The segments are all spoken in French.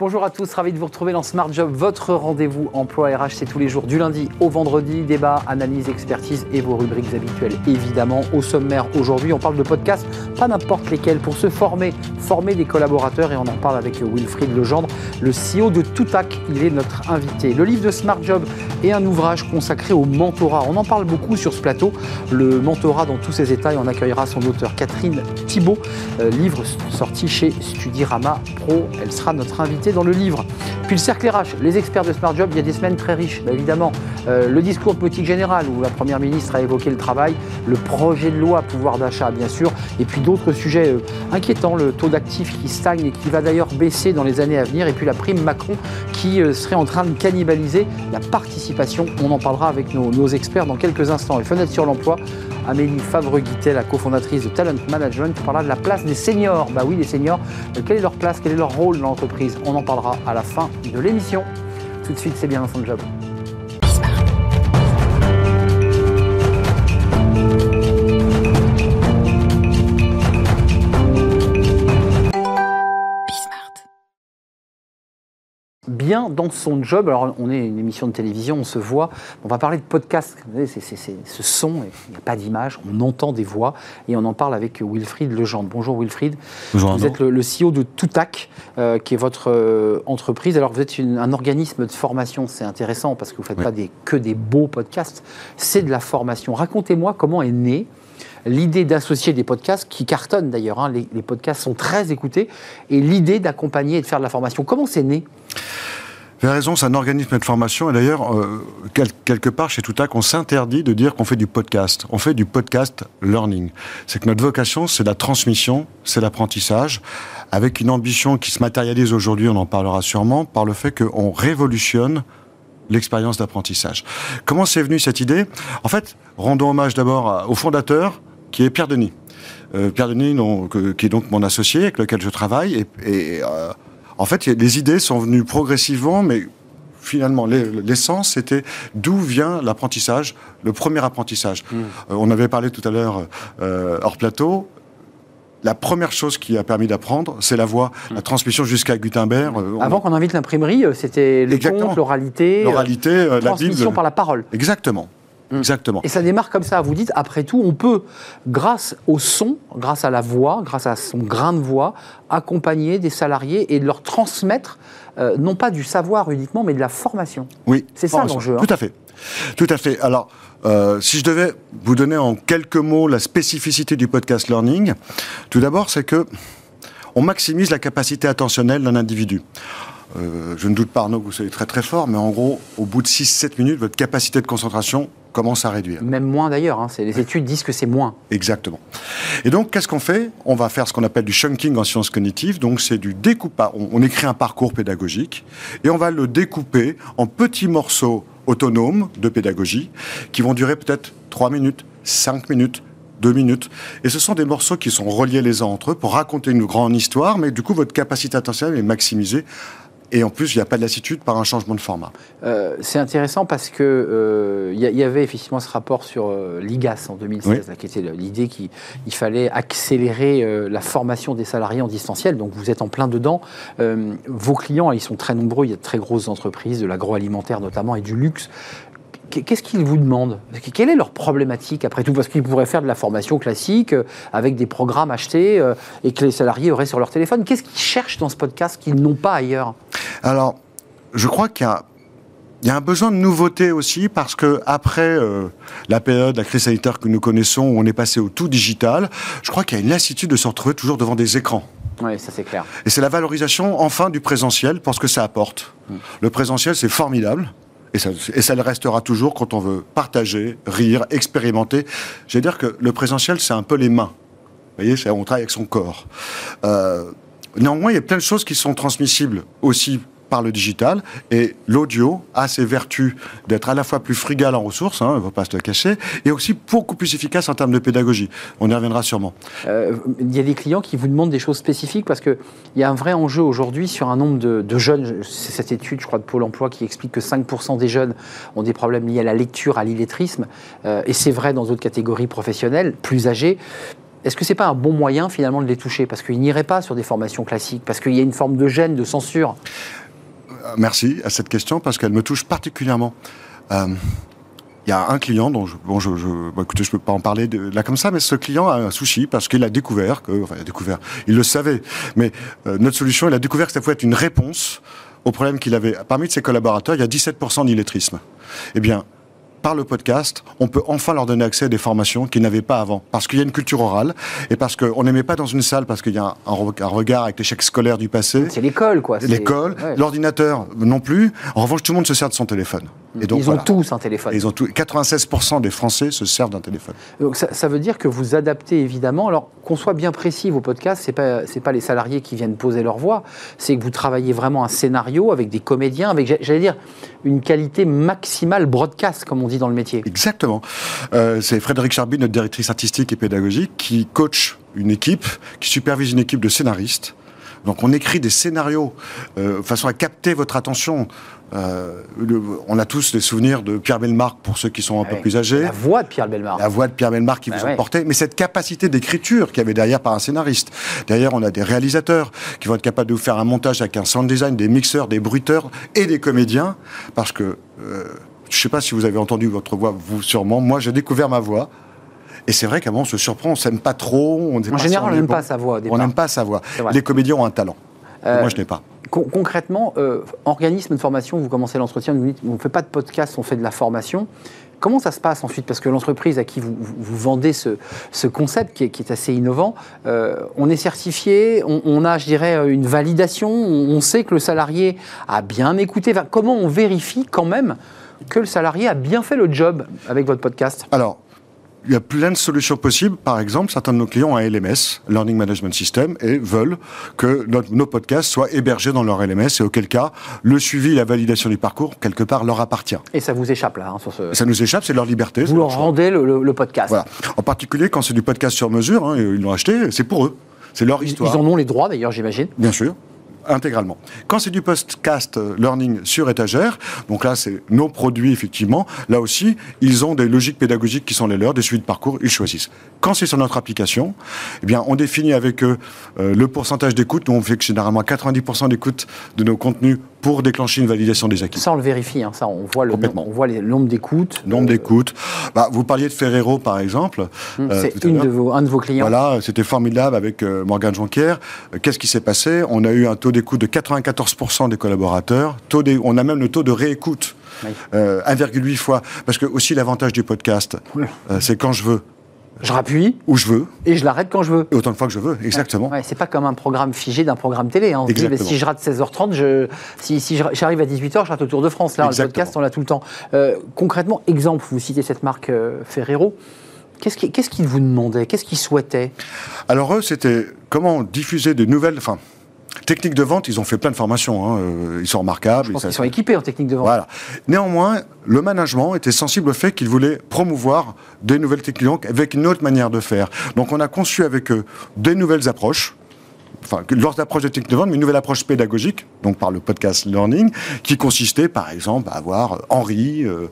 Bonjour à tous, ravi de vous retrouver dans Smart Job, votre rendez-vous emploi RH, c'est tous les jours du lundi au vendredi, débat, analyse, expertise et vos rubriques habituelles évidemment. Au sommaire aujourd'hui, on parle de podcasts, pas n'importe lesquels, pour se former, former des collaborateurs et on en parle avec Wilfried Legendre, le CEO de Toutac, il est notre invité. Le livre de Smart Job est un ouvrage consacré au mentorat, on en parle beaucoup sur ce plateau, le mentorat dans tous ses états et on accueillera son auteur Catherine Thibault, euh, livre sorti chez Studirama Pro, elle sera notre invitée dans le livre. Puis le cercle RH, les experts de Smart Job, il y a des semaines très riches, bah, évidemment. Euh, le discours de politique générale, où la Première ministre a évoqué le travail, le projet de loi pouvoir d'achat, bien sûr, et puis d'autres sujets euh, inquiétants, le taux qui stagne et qui va d'ailleurs baisser dans les années à venir, et puis la prime Macron qui euh, serait en train de cannibaliser la participation. On en parlera avec nos, experts dans quelques instants. Et fenêtre sur l'emploi, Amélie Favre-Guittet, la cofondatrice de Talent Management, parlera de la place des seniors. Bah oui, les seniors, quelle est leur place, quel est leur rôle dans l'entreprise? On en parlera à la fin de l'émission. Tout de suite, c'est bien son job. Bien dans son job. Alors, on est une émission de télévision, on se voit. On va parler de podcast. C'est ce son, il n'y a pas d'image, on entend des voix et on en parle avec Wilfried Legendre. Bonjour Wilfried. Bonjour. Vous êtes le, CEO de Toutac, euh, qui est votre euh, entreprise. Alors, vous êtes un organisme de formation. C'est intéressant parce que vous ne faites pas des, que des beaux podcasts. C'est de la formation. Racontez-moi comment est né l'idée d'associer des podcasts qui cartonnent d'ailleurs. Hein. les, les, podcasts sont très écoutés et l'idée d'accompagner et de faire de la formation. Comment c'est né? Vous avez raison, c'est un organisme de formation. Et d'ailleurs, euh, quelque part, chez Toutac, on s'interdit de dire qu'on fait du podcast. On fait du podcast learning. C'est que notre vocation, c'est la transmission, c'est l'apprentissage, avec une ambition qui se matérialise aujourd'hui, on en parlera sûrement, par le fait qu'on révolutionne l'expérience d'apprentissage. Comment c'est venu cette idée? En fait, rendons hommage d'abord au fondateur, qui est Pierre Denis. Euh, Pierre Denis, qui est donc mon associé avec lequel je travaille, et euh, en fait, les idées sont venues progressivement, mais finalement, l'essence, c'était d'où vient l'apprentissage, le premier apprentissage. Hmm. Euh, on avait parlé tout à l'heure euh, hors plateau. La première chose qui a permis d'apprendre, c'est la voix, hmm. la transmission jusqu'à Gutenberg. Euh, Avant qu'on invite l'imprimerie, c'était le conte, l'oralité, l'oralité, la transmission par la parole. Exactement. Mm. Exactement. Et ça démarre comme ça. Vous dites, après tout, on peut, grâce au son, grâce à la voix, grâce à son grain de voix, accompagner des salariés et leur transmettre, euh, non pas du savoir uniquement, mais de la formation. Oui. C'est ça l'enjeu. Hein. Tout à fait. Tout à fait. Alors, euh, si je devais vous donner en quelques mots la spécificité du podcast learning, tout d'abord, c'est que on maximise la capacité attentionnelle d'un individu. Euh, je ne doute pas, Arnaud, que vous soyez très très fort, mais en gros, au bout de 6-7 minutes, votre capacité de concentration commence à réduire. Même moins d'ailleurs, hein. les études disent que c'est moins. Exactement. Et donc, qu'est-ce qu'on fait? On va faire ce qu'on appelle du chunking en sciences cognitives, donc c'est du découpage. On, écrit un parcours pédagogique et on va le découper en petits morceaux autonomes de pédagogie qui vont durer peut-être 3 minutes, 5 minutes, 2 minutes. Et ce sont des morceaux qui sont reliés les uns entre eux pour raconter une grande histoire, mais du coup, votre capacité attentionnelle est maximisée et en plus, il n'y a pas de lassitude par un changement de format. Euh, c'est intéressant parce que euh, il y, avait effectivement ce rapport sur euh, l'IGAS en 2016, qui était l'idée qu'il fallait accélérer la formation des salariés en distanciel. Donc vous êtes en plein dedans. vos clients, ils sont très nombreux. Il y a de très grosses entreprises, de l'agroalimentaire notamment et du luxe. Qu'est-ce qu'ils vous demandent? Quelle est leur problématique après tout? Parce qu'ils pourraient faire de la formation classique euh, avec des programmes achetés euh, et que les salariés auraient sur leur téléphone. Qu'est-ce qu'ils cherchent dans ce podcast qu'ils n'ont pas ailleurs? Alors, je crois qu'il y a un besoin de nouveauté aussi parce que après euh, la période, la crise sanitaire que nous connaissons, où on est passé au tout digital, je crois qu'il y a une lassitude de se retrouver toujours devant des écrans. Oui, ça c'est clair. Et c'est la valorisation enfin du présentiel pour ce que ça apporte. Mm. Le présentiel, c'est formidable. Et ça, le restera toujours quand on veut partager, rire, expérimenter. Je veux dire que le présentiel, c'est un peu les mains. Vous voyez, on travaille avec son corps. Euh, néanmoins, il y a plein de choses qui sont transmissibles aussi par le digital. Et l'audio a ses vertus d'être à la fois plus frugal en ressources, hein, on ne va pas se le cacher, et aussi beaucoup plus efficace en termes de pédagogie. On y reviendra sûrement. Euh, il y a des clients qui vous demandent des choses spécifiques parce qu'il y a un vrai enjeu aujourd'hui sur un nombre de, jeunes. C'est cette étude, je crois, de Pôle emploi qui explique que 5% des jeunes ont des problèmes liés à la lecture, à l'illettrisme. Euh, et c'est vrai dans d'autres catégories professionnelles, plus âgées est-ce que c'est pas un bon moyen finalement de les toucher? Parce qu'ils n'iraient pas sur des formations classiques, parce qu'il y a une forme de gêne, de censure. Merci à cette question parce qu'elle me touche particulièrement. Euh, il y a un client dont je, bon, je, je peux pas en parler de, là comme ça, mais ce client a un souci parce qu'il a découvert que, enfin, il a découvert, il le savait, mais euh, notre solution, il a découvert que ça pouvait être une réponse au problème qu'il avait. Parmi de ses collaborateurs, il y a 17% d'illettrisme. Eh bien, par le podcast, on peut enfin leur donner accès à des formations qu'ils n'avaient pas avant. Parce qu'il y a une culture orale et parce qu'on n'aimait pas dans une salle parce qu'il y a un, regard avec l'échec scolaire du passé. C'est l'école, quoi. L'école, l'ordinateur non plus. En revanche, tout le monde se sert de son téléphone. Et donc, ils ont tous un téléphone. Ils ont tout, 96% des Français se servent d'un téléphone. Donc ça, veut dire que vous adaptez évidemment. Alors qu'on soit bien précis, vos podcasts, c'est pas c'est pas les salariés qui viennent poser leur voix. C'est que vous travaillez vraiment un scénario avec des comédiens, avec j'allais dire une qualité maximale broadcast, comme on dit dans le métier. Exactement. Euh, c'est Frédéric Charby, notre directrice artistique et pédagogique, qui coach une équipe, qui supervise une équipe de scénaristes. Donc on écrit des scénarios euh, de façon à capter votre attention. Euh, on a tous des souvenirs de Pierre Belmarc pour ceux qui sont un peu plus âgés. La voix de Pierre Belmarc. La voix de Pierre qui bah vous ouais. emportait. Mais cette capacité d'écriture qu'il y avait derrière par un scénariste. Derrière, on a des réalisateurs qui vont être capables de vous faire un montage avec un sound design, des mixeurs, des bruiteurs et des comédiens. Parce que, euh, je ne sais pas si vous avez entendu votre voix, vous sûrement. Moi, j'ai découvert ma voix. Et c'est vrai qu'à on se surprend, on s'aime pas trop. On en général, on n'aime pas sa voix. On n'aime pas sa voix. Les comédiens ont un talent. Euh, moi, je n'ai pas. concrètement, euh, organisme de formation, vous commencez l'entretien, vous dites, on ne fait pas de podcast, on fait de la formation. Comment ça se passe ensuite? Parce que l'entreprise à qui vous, vous vendez ce, ce, concept qui est, qui est assez innovant, euh, on est certifié, on, on, a, je dirais, une validation, on, on, sait que le salarié a bien écouté. Enfin, comment on vérifie quand même que le salarié a bien fait le job avec votre podcast? Alors, il y a plein de solutions possibles. Par exemple, certains de nos clients ont un LMS, Learning Management System, et veulent que notre, nos podcasts soient hébergés dans leur LMS, et auquel cas, le suivi et la validation du parcours, quelque part, leur appartient. Et ça vous échappe, là, hein, sur ce... Ça nous échappe, c'est leur liberté. Vous leur rendez le, le, le, podcast. Voilà. En particulier, quand c'est du podcast sur mesure, hein, ils l'ont acheté, c'est pour eux. C'est leur histoire. Ils en ont les droits, d'ailleurs, j'imagine. Bien sûr intégralement. Quand c'est du podcast learning sur étagère, donc là c'est nos produits effectivement, là aussi ils ont des logiques pédagogiques qui sont les leurs, des suites de parcours, ils choisissent. Quand c'est sur notre application, eh bien on définit avec eux euh, le pourcentage d'écoute, nous on fait que généralement 90% d'écoute de nos contenus pour déclencher une validation des acquis. Ça, on le vérifie, hein, ça, on voit le, on voit les, le nombre d'écoutes. Nombre euh... d'écoutes. Bah, vous parliez de Ferrero, par exemple. Mmh, euh, c'est un de vos clients. Voilà, c'était formidable avec euh, Morgane Jonquière. Qu'est-ce qui s'est passé? On a eu un taux d'écoute de 94% des collaborateurs. Taux des, on a même le taux de réécoute. Oui. 1,8 fois. Parce que aussi l'avantage du podcast, oui. c'est quand je veux. Je rappuie. Où je veux. Et je l'arrête quand je veux. Et autant de fois que je veux, exactement. Ouais, c'est pas comme un programme figé d'un programme télé. Hein. On dit, si je rate 16h30, je, si, si j'arrive à 18h, je rate au Tour de France. Là, exactement. le podcast, on l'a tout le temps. Euh, concrètement, exemple, vous citez cette marque euh, Ferrero. Qu'est-ce qu'ils qu qu vous demandaient Qu'est-ce qu'ils souhaitaient Alors eux, c'était comment diffuser de nouvelles... Enfin, Technique de vente, ils ont fait plein de formations. Hein. Ils sont remarquables. Je pense qu'ils sont équipés en technique de vente. Voilà. Néanmoins, le management était sensible au fait qu'il voulait promouvoir des nouvelles techniques avec une autre manière de faire. Donc, on a conçu avec eux des nouvelles approches enfin, leur approche de vente, mais une nouvelle approche pédagogique, donc par le podcast learning, qui consistait, par exemple, à avoir Henri, euh,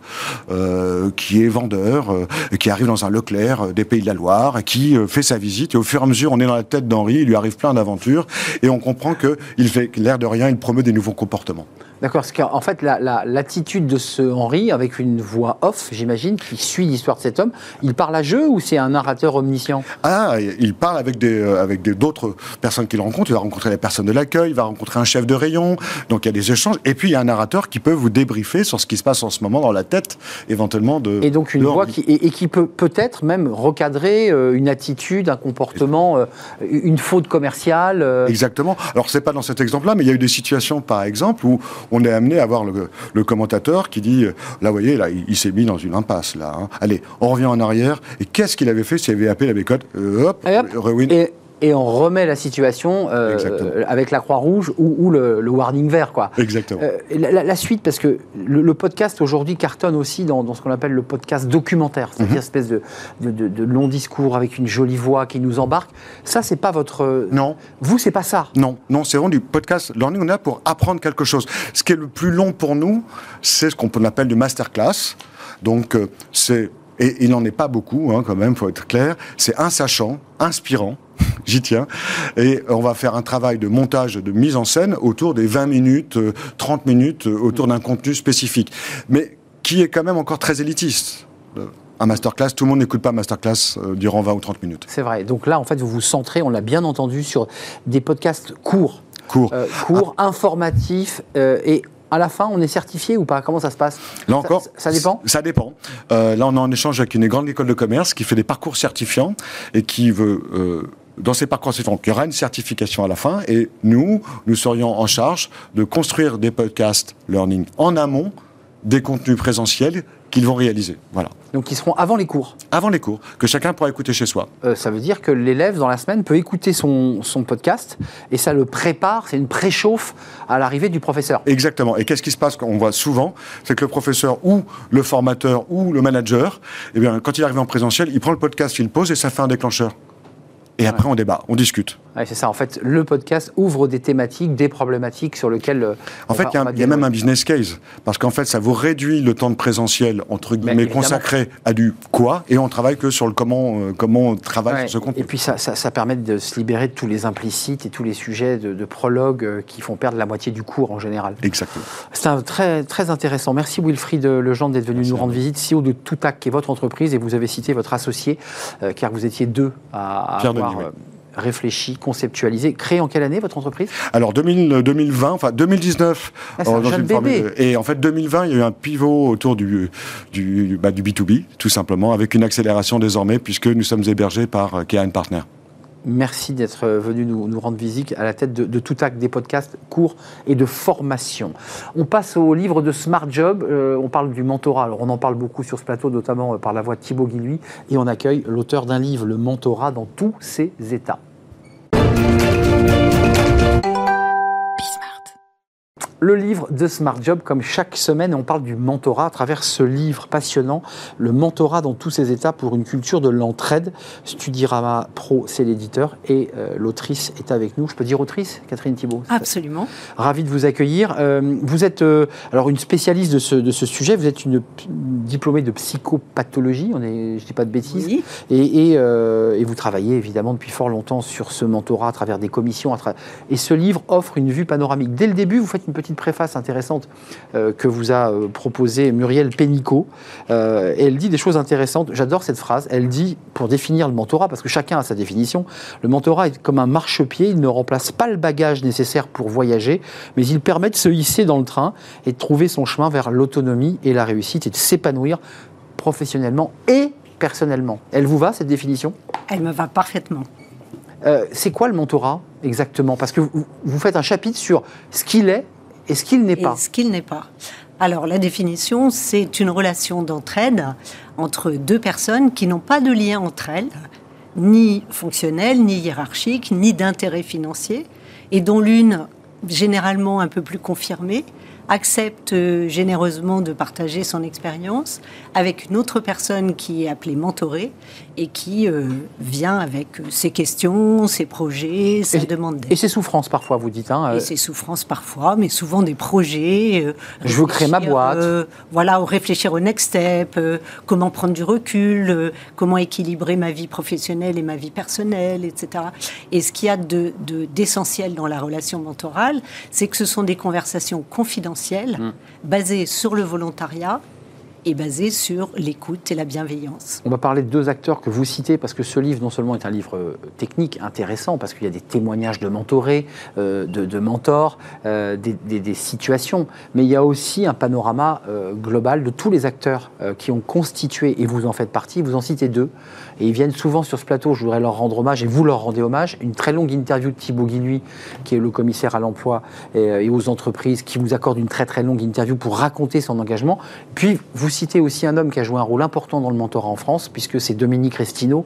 euh, qui est vendeur, euh, qui arrive dans un Leclerc des Pays de la Loire, qui fait sa visite, et au fur et à mesure, on est dans la tête d'Henri, il lui arrive plein d'aventures, et on comprend qu'il fait l'air de rien, il promeut des nouveaux comportements. D'accord, parce qu'en fait, l'attitude la, la, de ce Henri, avec une voix off, j'imagine, qui suit l'histoire de cet homme, il parle à jeu ou c'est un narrateur omniscient? Ah, il parle avec des euh, avec d'autres personnes qu'il rencontre. Il va rencontrer les personnes de l'accueil, il va rencontrer un chef de rayon. Donc il y a des échanges. Et puis il y a un narrateur qui peut vous débriefer sur ce qui se passe en ce moment dans la tête, éventuellement de. Et donc une voix qui et, et, qui peut peut-être même recadrer euh, une attitude, un comportement, euh, une faute commerciale. Exactement. Alors c'est pas dans cet exemple-là, mais il y a eu des situations, par exemple, où on est amené à voir le, le commentateur qui dit, là, vous voyez, là, il, il s'est mis dans une impasse, là. Hein. Allez, on revient en arrière. Et qu'est-ce qu'il avait fait s'il avait appelé la bécote? Euh, Hop, rewind. Et et on remet la situation euh, avec la Croix-Rouge ou, ou le, le, warning vert. Quoi. Exactement. Euh, la, la, suite, parce que le, le podcast aujourd'hui cartonne aussi dans, dans ce qu'on appelle le podcast documentaire, c'est-à-dire mm -hmm. espèce de, de, de, de, long discours avec une jolie voix qui nous embarque. Ça, c'est pas votre. Non. Vous, c'est pas ça. Non, non, c'est vraiment du podcast learning. On est là pour apprendre quelque chose. Ce qui est le plus long pour nous, c'est ce qu'on appelle du masterclass. Donc, euh, c'est et il n'en est pas beaucoup, hein, quand même, faut être clair. C'est un sachant, inspirant, j'y tiens. Et on va faire un travail de montage, de mise en scène autour des 20 minutes, 30 euh, minutes, euh, autour d'un contenu spécifique. Mais qui est quand même encore très élitiste. Un masterclass, tout le monde n'écoute pas masterclass euh, durant 20 ou 30 minutes. C'est vrai. Donc là, en fait, vous vous centrez, on l'a bien entendu, sur des podcasts courts. Courts. courts, informatifs et à la fin, on est certifié ou pas? Comment ça se passe? Là encore, ça, dépend? Ça dépend. là, on est en échange avec une grande école de commerce qui fait des parcours certifiants et qui veut dans ces parcours certifiants, il y aura une certification à la fin et nous, nous serions en charge de construire des podcasts learning en amont des contenus présentiels qu'ils vont réaliser. Voilà. Donc ils seront avant les cours Avant les cours, que chacun pourra écouter chez soi. Euh, ça veut dire que l'élève, dans la semaine, peut écouter son, son podcast et ça le prépare, c'est une préchauffe à l'arrivée du professeur. Exactement. Et qu'est-ce qui se passe qu'on voit souvent? C'est que le professeur ou le formateur ou le manager, eh bien, quand il arrive en présentiel, il prend le podcast, il le pose et ça fait un déclencheur. Et après, on débat, on discute. c'est ça. En fait, le podcast ouvre des thématiques, des problématiques sur lesquelles. Euh, en fait, il y, a même un business case. Parce qu'en fait, ça vous réduit le temps de présentiel, entre guillemets, consacré à du quoi, et on travaille que sur le comment, euh, comment on travaille sur ce contenu. Et puis, ça, ça, permet de se libérer de tous les implicites et tous les sujets de, de prologue euh, qui font perdre la moitié du cours en général. Exactement. C'est très, très intéressant. Merci Wilfried Lejean d'être venu nous rendre visite, CEO de Toutac, qui est votre entreprise, et vous avez cité votre associé, car vous étiez deux à, à euh, réfléchi, conceptualisé. Créé en quelle année votre entreprise? Alors 2020, enfin 2019. Ah, dans une bébé. et en fait 2020, il y a eu un pivot autour du, du, bah, du B2B, tout simplement, avec une accélération désormais, puisque nous sommes hébergés par euh, KN Partner. Merci d'être venu nous, rendre visite à la tête de, tout acte des podcasts cours et de formation. On passe au livre de Smart Job. Euh, on parle du mentorat. Alors, on en parle beaucoup sur ce plateau, notamment euh, par la voix de Thibaut Guilluy. Et on accueille l'auteur d'un livre, Le mentorat dans tous ses états. Le livre de Smart Job, comme chaque semaine, on parle du mentorat à travers ce livre passionnant, le mentorat dans tous ses états pour une culture de l'entraide. Studirama Pro, c'est l'éditeur et euh, l'autrice est avec nous. Je peux dire autrice, Catherine Thibault? Absolument. Ravi de vous accueillir. Euh, vous êtes euh, alors une spécialiste de ce, de ce, sujet. Vous êtes une diplômée de psychopathologie, on est, je ne dis pas de bêtises. Oui. Et, et, et, vous travaillez évidemment depuis fort longtemps sur ce mentorat à travers des commissions. Et ce livre offre une vue panoramique. Dès le début, vous faites une petite préface intéressante euh, que vous a euh, proposée Muriel Pénicaud. Euh, et elle dit des choses intéressantes. J'adore cette phrase. Elle dit, pour définir le mentorat, parce que chacun a sa définition, le mentorat est comme un marchepied. Il ne remplace pas le bagage nécessaire pour voyager, mais il permet de se hisser dans le train et de trouver son chemin vers l'autonomie et la réussite et de s'épanouir professionnellement et personnellement. Elle vous va, cette définition? Elle me va parfaitement. c'est quoi le mentorat exactement? Parce que vous, vous, faites un chapitre sur ce qu'il est et ce qu'il n'est pas. ce qu'il n'est pas. Alors la définition, c'est une relation d'entraide entre deux personnes qui n'ont pas de lien entre elles, ni fonctionnel, ni hiérarchique, ni d'intérêt financier, et dont l'une, généralement un peu plus confirmée, accepte euh, généreusement de partager son expérience avec une autre personne qui est appelée mentorée et qui euh, vient avec ses questions, ses projets, ses demandes d'aide. Et ses souffrances parfois, vous dites. Hein, et euh. ses souffrances parfois, mais souvent des projets. Je veux créer ma boîte. voilà, ou réfléchir au next step, comment prendre du recul, comment équilibrer ma vie professionnelle et ma vie personnelle, etc. Et ce qu'il y a d'essentiel de, d'essentiel dans la relation mentorale, c'est que ce sont des conversations confidentielles Mm. basé sur le volontariat et basé sur l'écoute et la bienveillance. On va parler de deux acteurs que vous citez parce que ce livre non seulement est un livre euh, technique intéressant parce qu'il y a des témoignages de mentorés, euh, de, mentors, euh, des, situations, mais il y a aussi un panorama global de tous les acteurs qui ont constitué et vous en faites partie. Vous en citez deux et ils viennent souvent sur ce plateau. Je voudrais leur rendre hommage et vous leur rendez hommage. Une très longue interview de Thibaut Guilluy, qui est le commissaire à l'emploi et, aux entreprises, qui vous accorde une très très longue interview pour raconter son engagement. Puis vous citez aussi un homme qui a joué un rôle important dans le mentorat en France, puisque c'est Dominique Restino,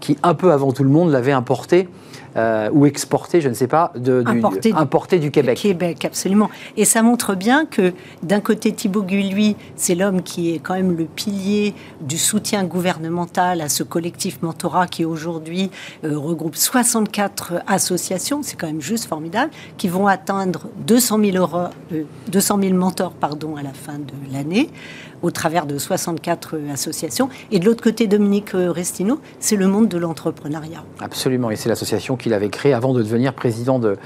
qui un peu avant tout le monde l'avait importé euh, ou exporté, je ne sais pas, de, du, importé, du, Québec. Québec, absolument. Et ça montre bien que d'un côté, Thibault Gulluy, c'est l'homme qui est quand même le pilier du soutien gouvernemental à ce collectif mentorat qui aujourd'hui euh, regroupe 64 associations, c'est quand même juste formidable, qui vont atteindre 200 000, euros, 200 000 mentors pardon, à la fin de l'année au travers de 64 associations. Et de l'autre côté, Dominique Restineau, c'est le monde de l'entrepreneuriat. Absolument, et c'est l'association qu'il avait créée avant de devenir président de,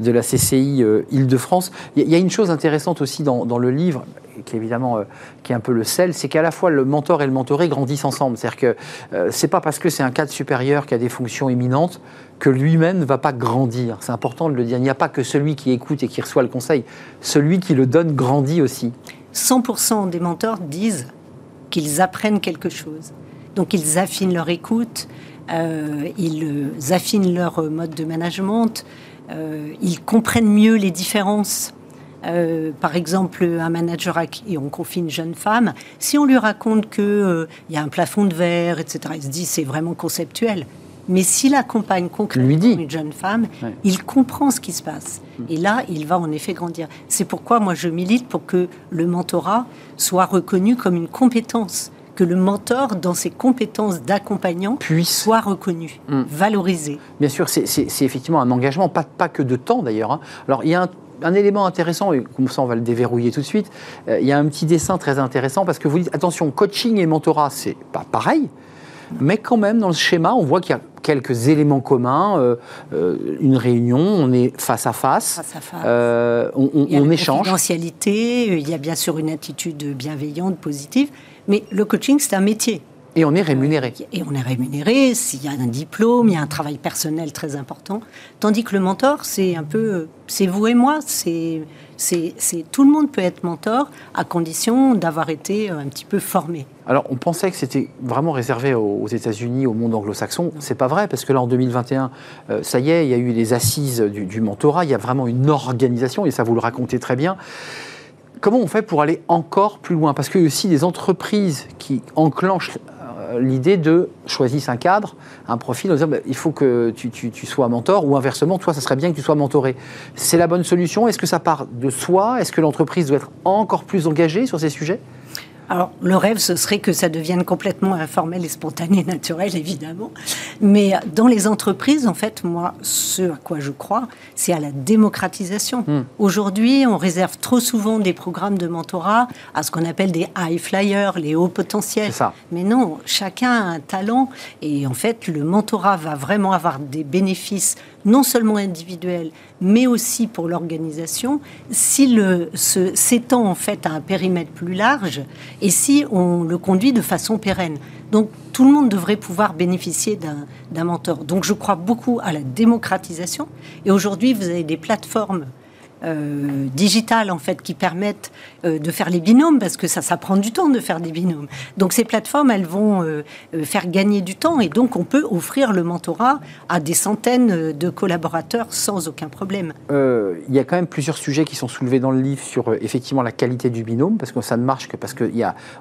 la CCI Île-de-France. Il y a une chose intéressante aussi dans, le livre, qui évidemment qui est un peu le sel, c'est qu'à la fois le mentor et le mentoré grandissent ensemble. C'est-à-dire que euh, c'est pas parce que c'est un cadre supérieur qui a des fonctions éminentes que lui-même ne va pas grandir. C'est important de le dire. Il n'y a pas que celui qui écoute et qui reçoit le conseil. Celui qui le donne grandit aussi. 100% des mentors disent qu'ils apprennent quelque chose. Donc ils affinent leur écoute, euh, ils affinent leur mode de management, euh, ils comprennent mieux les différences euh, par exemple, un manager et on confie une jeune femme, si on lui raconte qu'il euh, y a un plafond de verre, etc., il se dit c'est vraiment conceptuel. Mais s'il accompagne concrètement une jeune femme, il comprend ce qui se passe. Mm. Et là, il va en effet grandir. C'est pourquoi moi je milite pour que le mentorat soit reconnu comme une compétence que le mentor, dans ses compétences d'accompagnant, puisse soit reconnu, mm. valorisé. Bien sûr, c'est effectivement un engagement, pas, pas que de temps d'ailleurs. Hein. Alors, il y a un un élément intéressant, et comme ça on va le déverrouiller tout de suite, euh, il y a un petit dessin très intéressant parce que vous dites, attention, coaching et mentorat, c'est pas pareil, mais quand même dans le schéma, on voit qu'il y a quelques éléments communs, euh, euh, une réunion, on est face à face, on, il y a on échange. Confidentialité, il y a bien sûr une attitude bienveillante, positive, mais le coaching c'est un métier. Et on est rémunéré. Et on est rémunéré, s'il y a un diplôme, il y a un travail personnel très important. Tandis que le mentor, c'est un peu, c'est vous et moi, c'est, c'est, tout le monde peut être mentor à condition d'avoir été un petit peu formé. Alors, on pensait que c'était vraiment réservé aux États-Unis, au monde anglo-saxon. C'est pas vrai, parce que là, en 2021, euh, ça y est, il y a eu les assises du, du mentorat. Il y a vraiment une organisation, et ça vous le racontez très bien comment on fait pour aller encore plus loin? Parce qu'il y a aussi des entreprises qui enclenchent euh, l'idée de choisir un cadre, un profil, en disant bah, il faut que tu, tu, sois mentor, ou inversement, toi, ça serait bien que tu sois mentoré. C'est la bonne solution? Est-ce que ça part de soi? Est-ce que l'entreprise doit être encore plus engagée sur ces sujets? Alors, le rêve, ce serait que ça devienne complètement informel et spontané, naturel, évidemment. Mais dans les entreprises, en fait, moi, ce à quoi je crois, c'est à la démocratisation. Hmm. Aujourd'hui, on réserve trop souvent des programmes de mentorat à ce qu'on appelle des high flyers, les hauts potentiels. Ça. Mais non, chacun a un talent et en fait, le mentorat va vraiment avoir des bénéfices non seulement individuels, mais aussi pour l'organisation, s'il s'étend en fait à un périmètre plus large et si on le conduit de façon pérenne. Donc tout le monde devrait pouvoir bénéficier d'un mentor. Donc je crois beaucoup à la démocratisation. Et aujourd'hui, vous avez des plateformes euh, digitales en fait qui permettent euh, de faire les binômes parce que ça, ça prend du temps de faire des binômes. Donc ces plateformes, elles vont euh, faire gagner du temps et donc on peut offrir le mentorat à des centaines de collaborateurs sans aucun problème. Il y a quand même plusieurs sujets qui sont soulevés dans le livre sur effectivement la qualité du binôme parce que ça ne marche que parce qu'on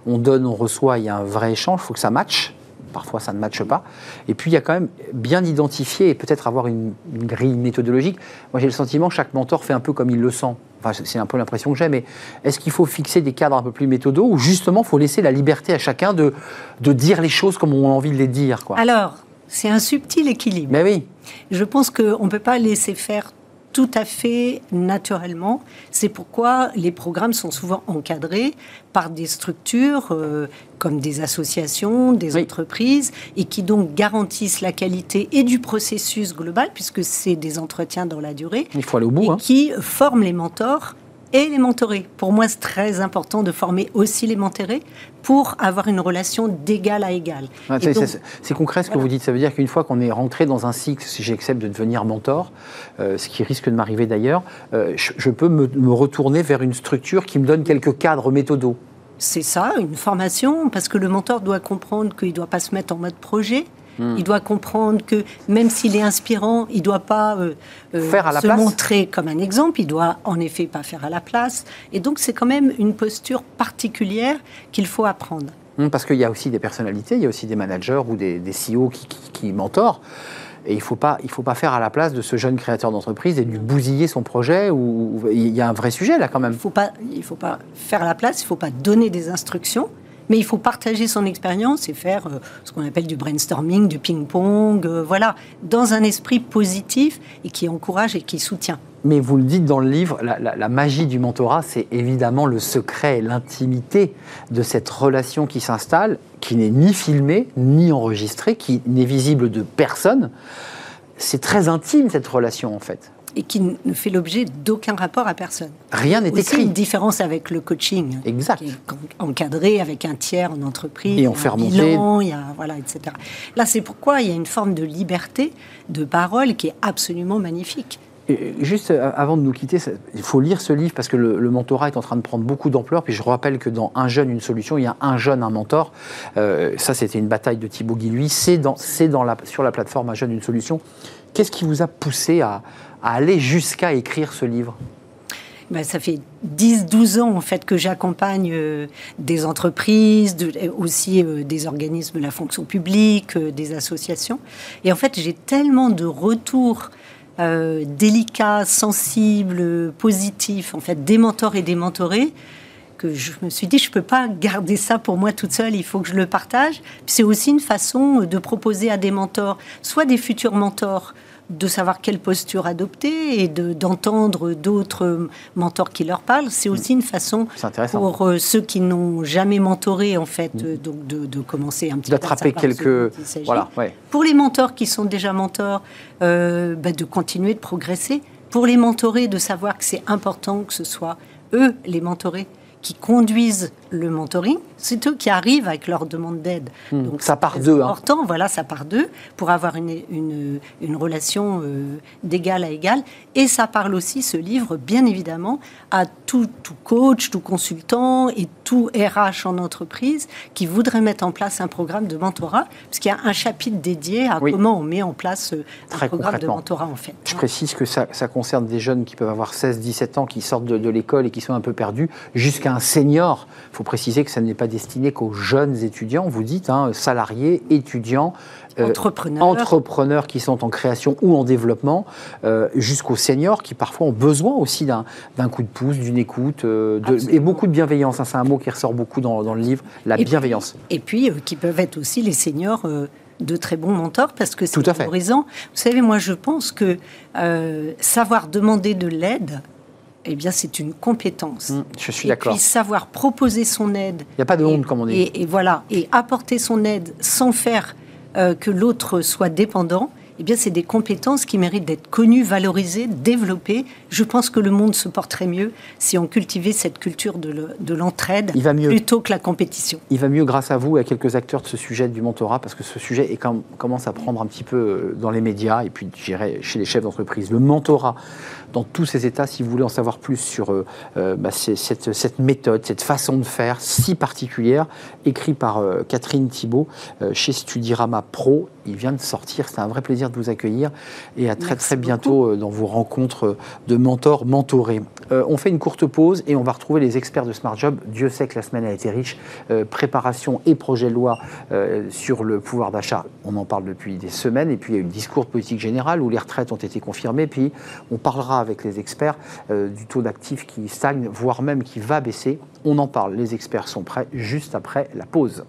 on donne, on reçoit, il y a un vrai échange, il faut que ça matche parfois ça ne matche pas. Et puis il y a quand même bien identifier et peut-être avoir une, grille méthodologique. Moi j'ai le sentiment que chaque mentor fait un peu comme il le sent. Enfin, c'est un peu l'impression que j'ai, mais est-ce qu'il faut fixer des cadres un peu plus méthodaux ou justement il faut laisser la liberté à chacun de, de dire les choses comme on a envie de les dire quoi? Alors, c'est un subtil équilibre. Mais oui. Je pense qu'on ne peut pas laisser faire tout à fait naturellement. C'est pourquoi les programmes sont souvent encadrés par des structures euh, comme des associations, des entreprises, et qui donc garantissent la qualité et du processus global, puisque c'est des entretiens dans la durée. Il faut aller au bout. Et hein. qui forment les mentors et les mentorés. Pour moi, c'est très important de former aussi les mentorés pour avoir une relation d'égal à égal. c'est concret ce que vous dites. Ça veut dire qu'une fois qu'on est rentré dans un cycle, si j'accepte de devenir mentor, euh, ce qui risque de m'arriver d'ailleurs, euh, je, peux me, me, retourner vers une structure qui me donne quelques cadres méthodaux. C'est ça, une formation, parce que le mentor doit comprendre qu'il ne doit pas se mettre en mode projet, il doit comprendre que même s'il est inspirant, il ne doit pas euh, euh, se montrer comme un exemple, il doit en effet pas faire à la place. Et donc c'est quand même une posture particulière qu'il faut apprendre. Hum, parce qu'il y a aussi des personnalités, il y a aussi des managers ou des, CEO qui, qui, mentorent. Et il ne faut, pas, faut pas faire à la place de ce jeune créateur d'entreprise et lui bousiller son projet. Ou, il y a un vrai sujet là quand même. Il ne faut pas faire à la place, il ne faut pas donner des instructions. Mais il faut partager son expérience et faire euh, ce qu'on appelle du brainstorming, du ping-pong, euh, voilà, dans un esprit positif et qui encourage et qui soutient. Mais vous le dites dans le livre, la, magie du mentorat, c'est évidemment le secret, l'intimité de cette relation qui s'installe, qui n'est ni filmée, ni enregistrée, qui n'est visible de personne. C'est très intime cette relation en fait et qui ne fait l'objet d'aucun rapport à personne. Rien n'est écrit. une différence avec le coaching. Exact. Qui est encadré avec un tiers en entreprise. Et on fait remonter. il y a, voilà, etc. Là, c'est pourquoi il y a une forme de liberté de parole qui est absolument magnifique. juste euh, avant de nous quitter, il faut lire ce livre parce que le, mentorat est en train de prendre beaucoup d'ampleur. Puis je rappelle que dans Un jeune, une solution, il y a un jeune, un mentor. Euh, ça, c'était une bataille de Thibaut Guilluy. C'est dans, dans la, sur la plateforme Un jeune, une solution. Qu'est-ce qui vous a poussé à, à aller jusqu'à écrire ce livre ben, ça fait 10-12 ans en fait que j'accompagne euh, des entreprises, aussi euh, des organismes de la fonction publique, euh, des associations. Et en fait, j'ai tellement de retours délicats, sensibles, positifs, en fait, des mentors et des mentorés, que je me suis dit, je ne peux pas garder ça pour moi toute seule, il faut que je le partage. C'est aussi une façon de proposer à des mentors, soit des futurs mentors, de savoir quelle posture adopter et d'entendre d'autres mentors qui leur parlent. C'est aussi une façon pour euh, ceux qui n'ont jamais mentoré, en fait, mm. euh, donc de, commencer un petit peu D'attraper quelques. Voilà, Pour les mentors qui sont déjà mentors, euh, bah, de continuer de progresser. Pour les mentorés, de savoir que c'est important que ce soit eux, les mentorés, qui conduisent le mentoring, c'est eux qui arrivent avec leur demande d'aide. Hmm. Donc ça part d'eux. C'est hein. important, voilà, ça part d'eux pour avoir une, une, une relation euh, d'égal à égal. Et ça parle aussi, ce livre, bien évidemment, à tout, tout, coach, tout consultant et tout RH en entreprise qui voudrait mettre en place un programme de mentorat, parce qu'il y a un chapitre dédié à comment on met en place euh, un programme de mentorat en fait. Je précise que ça, ça, concerne des jeunes qui peuvent avoir 16-17 ans, qui sortent de, de l'école et qui sont un peu perdus, jusqu'à un senior. Faut préciser que ça n'est pas destiné qu'aux jeunes étudiants, vous dites, hein, salariés, étudiants, euh, entrepreneurs. entrepreneurs qui sont en création ou en développement, euh, jusqu'aux seniors qui parfois ont besoin aussi d'un coup de pouce, d'une écoute, euh, et beaucoup de bienveillance. Hein, c'est un mot qui ressort beaucoup dans, le livre, la bienveillance. et puis, qui peuvent être aussi les seniors de très bons mentors parce que c'est valorisant. Vous savez, moi je pense que savoir demander de l'aide, eh bien, c'est une compétence. Mmh, je suis d'accord. Et puis savoir proposer son aide. Il n'y a pas de honte, comme on dit. Et, voilà, et apporter son aide sans faire euh, que l'autre soit dépendant. Eh bien, c'est des compétences qui méritent d'être connues, valorisées, développées. Je pense que le monde se porterait mieux si on cultivait cette culture de l'entraide plutôt que la compétition. Il va mieux grâce à vous et à quelques acteurs de ce sujet du mentorat, parce que ce sujet est quand, commence à prendre un petit peu euh, dans les médias et puis, j'irais, chez les chefs d'entreprise. Le mentorat, dans tous ces états, si vous voulez en savoir plus sur euh, euh, bah, cette, méthode, cette façon de faire si particulière, écrit par euh, Catherine Thibault chez Studirama Pro. Il vient de sortir, c'est un vrai plaisir de vous accueillir et à très très bientôt dans vos rencontres de mentors mentorés. on fait une courte pause et on va retrouver les experts de Smart Job. Dieu sait que la semaine a été riche. préparation et projet de loi sur le pouvoir d'achat, on en parle depuis des semaines. Et puis il y a eu le discours politique général où les retraites ont été confirmées. Puis on parlera avec les experts euh, du taux d'actifs qui stagne, voire même qui va baisser. On en parle, les experts sont prêts juste après la pause.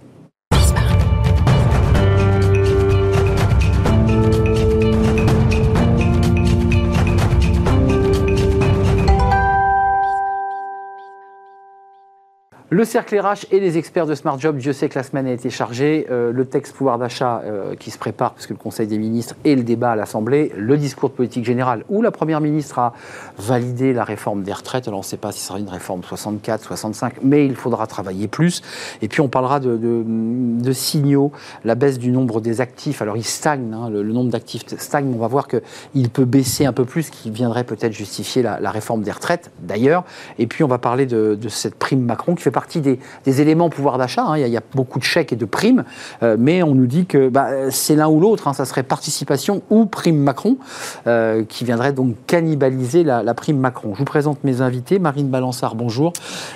Le cercle RH et les experts de Smart Job, Dieu sait que la semaine a été chargée. Euh, le texte pouvoir d'achat euh, qui se prépare, parce que le Conseil des ministres et le débat à l'Assemblée, le discours de politique générale où la Première ministre a validé la réforme des retraites. Alors on ne sait pas si ce sera une réforme 64, 65, mais il faudra travailler plus. Et puis on parlera de, signaux, la baisse du nombre des actifs. Alors il stagne, hein, le, nombre d'actifs stagne, on va voir qu'il peut baisser un peu plus, ce qui viendrait peut-être justifier la, réforme des retraites d'ailleurs. Et puis on va parler de, de cette prime Macron qui fait partie des, éléments pouvoir d'achat. Hein. Il, y a beaucoup de chèques et de primes, euh, mais on nous dit que bah, c'est l'un ou l'autre. Hein. Ça serait participation ou prime Macron, euh, qui viendrait donc cannibaliser la, prime Macron. Je vous présente mes invités. Marine Balançard, bonjour,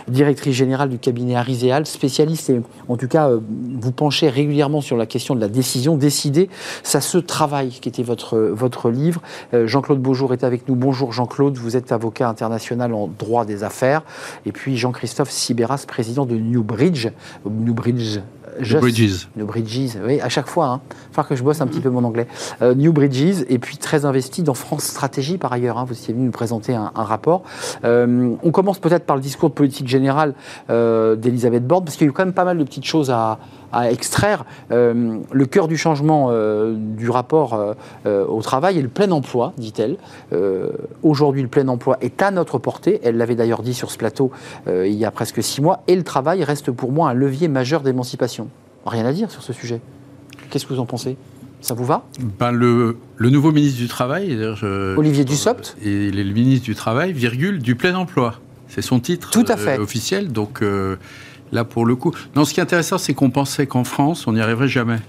directrice générale du cabinet Ariséal, spécialiste et en tout cas, euh, vous penchez régulièrement sur la question de la décision. Décider, ça se travaille, qui était votre, votre livre. Jean-Claude Beaujour est avec nous. Bonjour Jean-Claude, vous êtes avocat international en droit des affaires. Et puis Jean-Christophe Sibéras, président de Newbridge, Newbridge New Bridges. New Bridges, oui, à chaque fois. Hein. Il faut que je bosse un petit peu mon anglais. Euh, New Bridges, et puis très investi dans France Stratégie par ailleurs. Hein. Vous étiez venu nous présenter un, rapport. Euh, on commence peut-être par le discours de politique générale euh, d'Elisabeth Borne, parce qu'il y a eu quand même pas mal de petites choses à, à extraire. Euh, le cœur du changement euh, du rapport euh, au travail est le plein emploi, dit-elle. Aujourd'hui, le plein emploi est à notre portée. Elle l'avait d'ailleurs dit sur ce plateau il y a presque six mois. Et le travail reste pour moi un levier majeur d'émancipation. Rien à dire sur ce sujet. Qu'est-ce que vous en pensez? Ça vous va? Ben le, le, nouveau ministre du Travail, Olivier Dussopt, il est le ministre du Travail, virgule, du plein emploi. C'est son titre Tout à fait. officiel. Donc, Là, pour le coup. Non, ce qui est intéressant, c'est qu'on pensait qu'en France, on n'y arriverait jamais.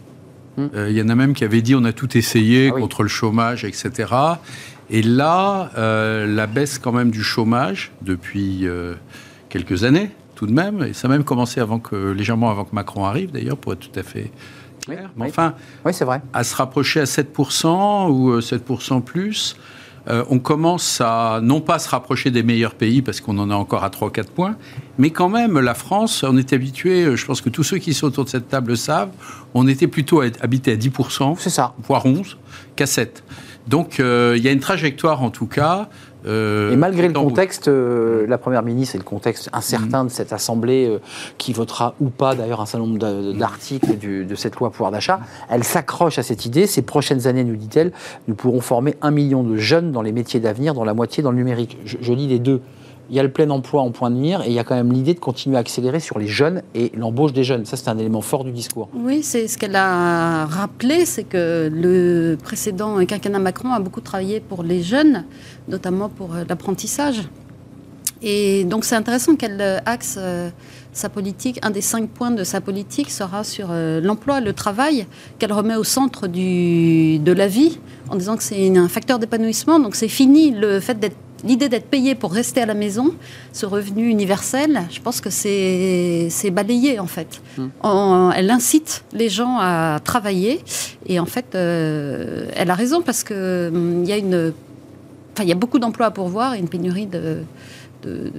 Hmm. Euh, il y en a même qui avaient dit on a tout essayé ah contre le chômage, etc. Et là, euh, la baisse quand même du chômage depuis euh, quelques années, tout de même, et ça a même commencé avant que, légèrement avant que Macron arrive, d'ailleurs, pour être tout à fait clair. Mais enfin, oui, c'est vrai. à se rapprocher à 7% ou 7% plus, on commence à non pas se rapprocher des meilleurs pays parce qu'on en a encore à 3-4 points, mais quand même, la France, on est habitué, euh, je pense que tous ceux qui sont autour de cette table savent, on était plutôt habité à 10%, c'est ça. voire 11, qu'à 7. Donc euh, il y a une trajectoire en tout cas euh, et malgré le contexte, euh, la Première ministre et le contexte incertain mm. de cette Assemblée, euh, qui votera ou pas d'ailleurs un certain nombre d'articles de cette loi pouvoir d'achat, elle s'accroche à cette idée. Ces prochaines années, nous dit-elle, nous pourrons former un million de jeunes dans les métiers d'avenir, dont la moitié dans le numérique. je lis les deux il y a le plein emploi en point de mire et il y a quand même l'idée de continuer à accélérer sur les jeunes et l'embauche des jeunes. Ça, c'est un élément fort du discours. Oui, c'est ce qu'elle a rappelé, c'est que le précédent quinquennat Macron a beaucoup travaillé pour les jeunes, notamment pour euh, l'apprentissage. Et donc c'est intéressant qu'elle euh, axe euh, sa politique, un des cinq points de sa politique sera sur l'emploi, le travail, qu'elle remet au centre de la vie, en disant que c'est un facteur d'épanouissement. Donc c'est fini le fait d'être l'idée d'être payé pour rester à la maison, ce revenu universel, je pense que c'est balayé en fait. Hmm. elle incite les gens à travailler et en fait, euh, elle a raison parce que hum, il y a une, il y a beaucoup d'emplois à pourvoir et une pénurie de de,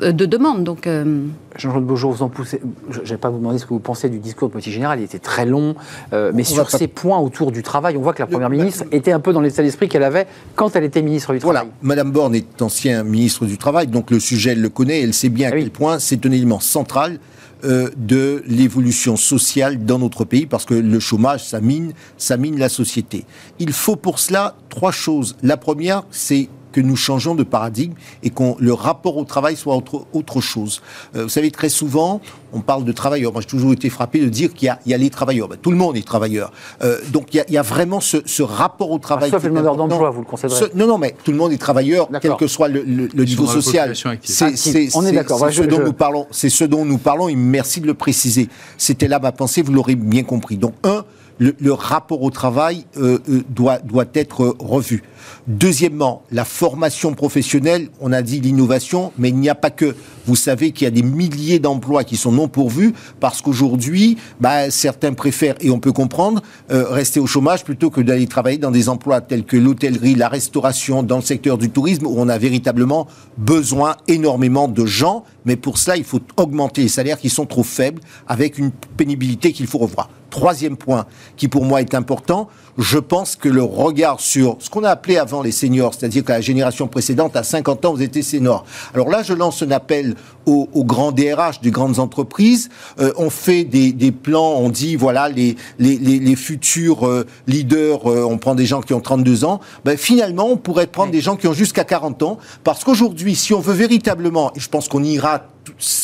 euh, de demande. Donc, euh, Jean-Claude Beaujour, vous en poussez. Je ne vais pas vous demander ce que vous pensez du discours de Petit Général, il était très long. Euh, mais sur ces points autour du travail, on voit que la Première ministre était un peu dans l'état d'esprit qu'elle avait quand elle était ministre du Travail. Voilà, Madame Borne est ancienne ministre du Travail, donc le sujet, elle le connaît, elle sait bien à ah quel point c'est un élément central de l'évolution sociale dans notre pays, parce que le chômage, ça mine, ça mine la société. Il faut pour cela trois choses. La première, c'est que nous changeons de paradigme et que le rapport au travail soit autre, autre chose. Euh, vous savez, très souvent, on parle de travailleurs. Moi, j'ai toujours été frappé de dire qu'il y, y, a les travailleurs. Ben, tout le monde est travailleur. Euh, donc, il y, a, il y, a, vraiment ce, ce rapport au travail. Ah, sauf le demandeur d'emploi, vous le concédez Non, non, mais tout le monde est travailleur, quel que soit le, le, niveau social. C'est, on est d'accord. C'est ce, dont nous parlons. C'est ce dont nous parlons. Et merci de le préciser. C'était là ma pensée. Vous l'aurez bien compris. Donc, un, le, rapport au travail euh, euh, doit, doit être revu. Deuxièmement, la formation professionnelle, on a dit l'innovation, mais il n'y a pas que. Vous savez qu'il y a des milliers d'emplois qui sont non pourvus parce qu'aujourd'hui, bah, certains préfèrent, et on peut comprendre, euh, rester au chômage plutôt que d'aller travailler dans des emplois tels que l'hôtellerie, la restauration, dans le secteur du tourisme, où on a véritablement besoin énormément de gens. Mais pour cela, il faut augmenter les salaires qui sont trop faibles avec une pénibilité qu'il faut revoir. Troisième point qui pour moi est important, je pense que le regard sur ce qu'on a appelé avant les seniors, c'est-à-dire que la génération précédente, à 50 ans, vous étiez senior. Alors là, je lance un appel aux, grands DRH des grandes entreprises. Euh, on fait des, plans, on dit, voilà, les, les, futurs euh, leaders, euh, on prend des gens qui ont 32 ans. Ben, finalement, on pourrait prendre des gens qui ont jusqu'à 40 ans, parce qu'aujourd'hui, si on veut véritablement, et je pense qu'on ira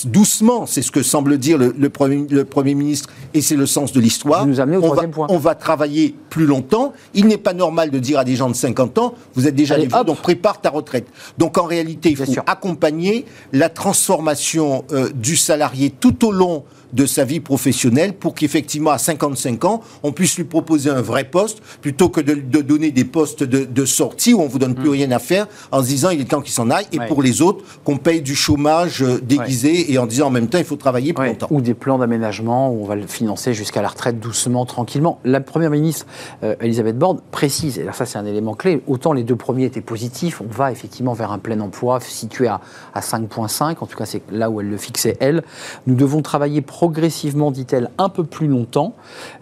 doucement, c'est ce que semble dire le, premier, le Premier ministre, et c'est le sens de l'histoire. On, va, on va travailler plus longtemps. Il n'est pas normal de dire à des gens de 50 ans, vous êtes déjà les donc prépare ta retraite. Donc en réalité, il faut accompagner la transformation euh, du salarié tout au long de sa vie professionnelle pour qu'effectivement, à 55 ans, on puisse lui proposer un vrai poste plutôt que de, donner des postes de, sortie où on vous donne plus mm. rien à faire en se disant il est temps qu'il s'en aille. Et pour les autres, qu'on paye du chômage euh, déguisé et en disant en même temps il faut travailler plus longtemps. Ou des plans d'aménagement où on va le financer jusqu'à la retraite doucement, tranquillement. La première ministre, euh, Elisabeth Borne, précise, et là ça c'est un élément clé, autant les deux premiers étaient positifs, on va effectivement vers un plein emploi situé à, à 5,5, en tout cas c'est là où elle le fixait elle. Nous devons travailler progressivement, dit-elle, un peu plus longtemps,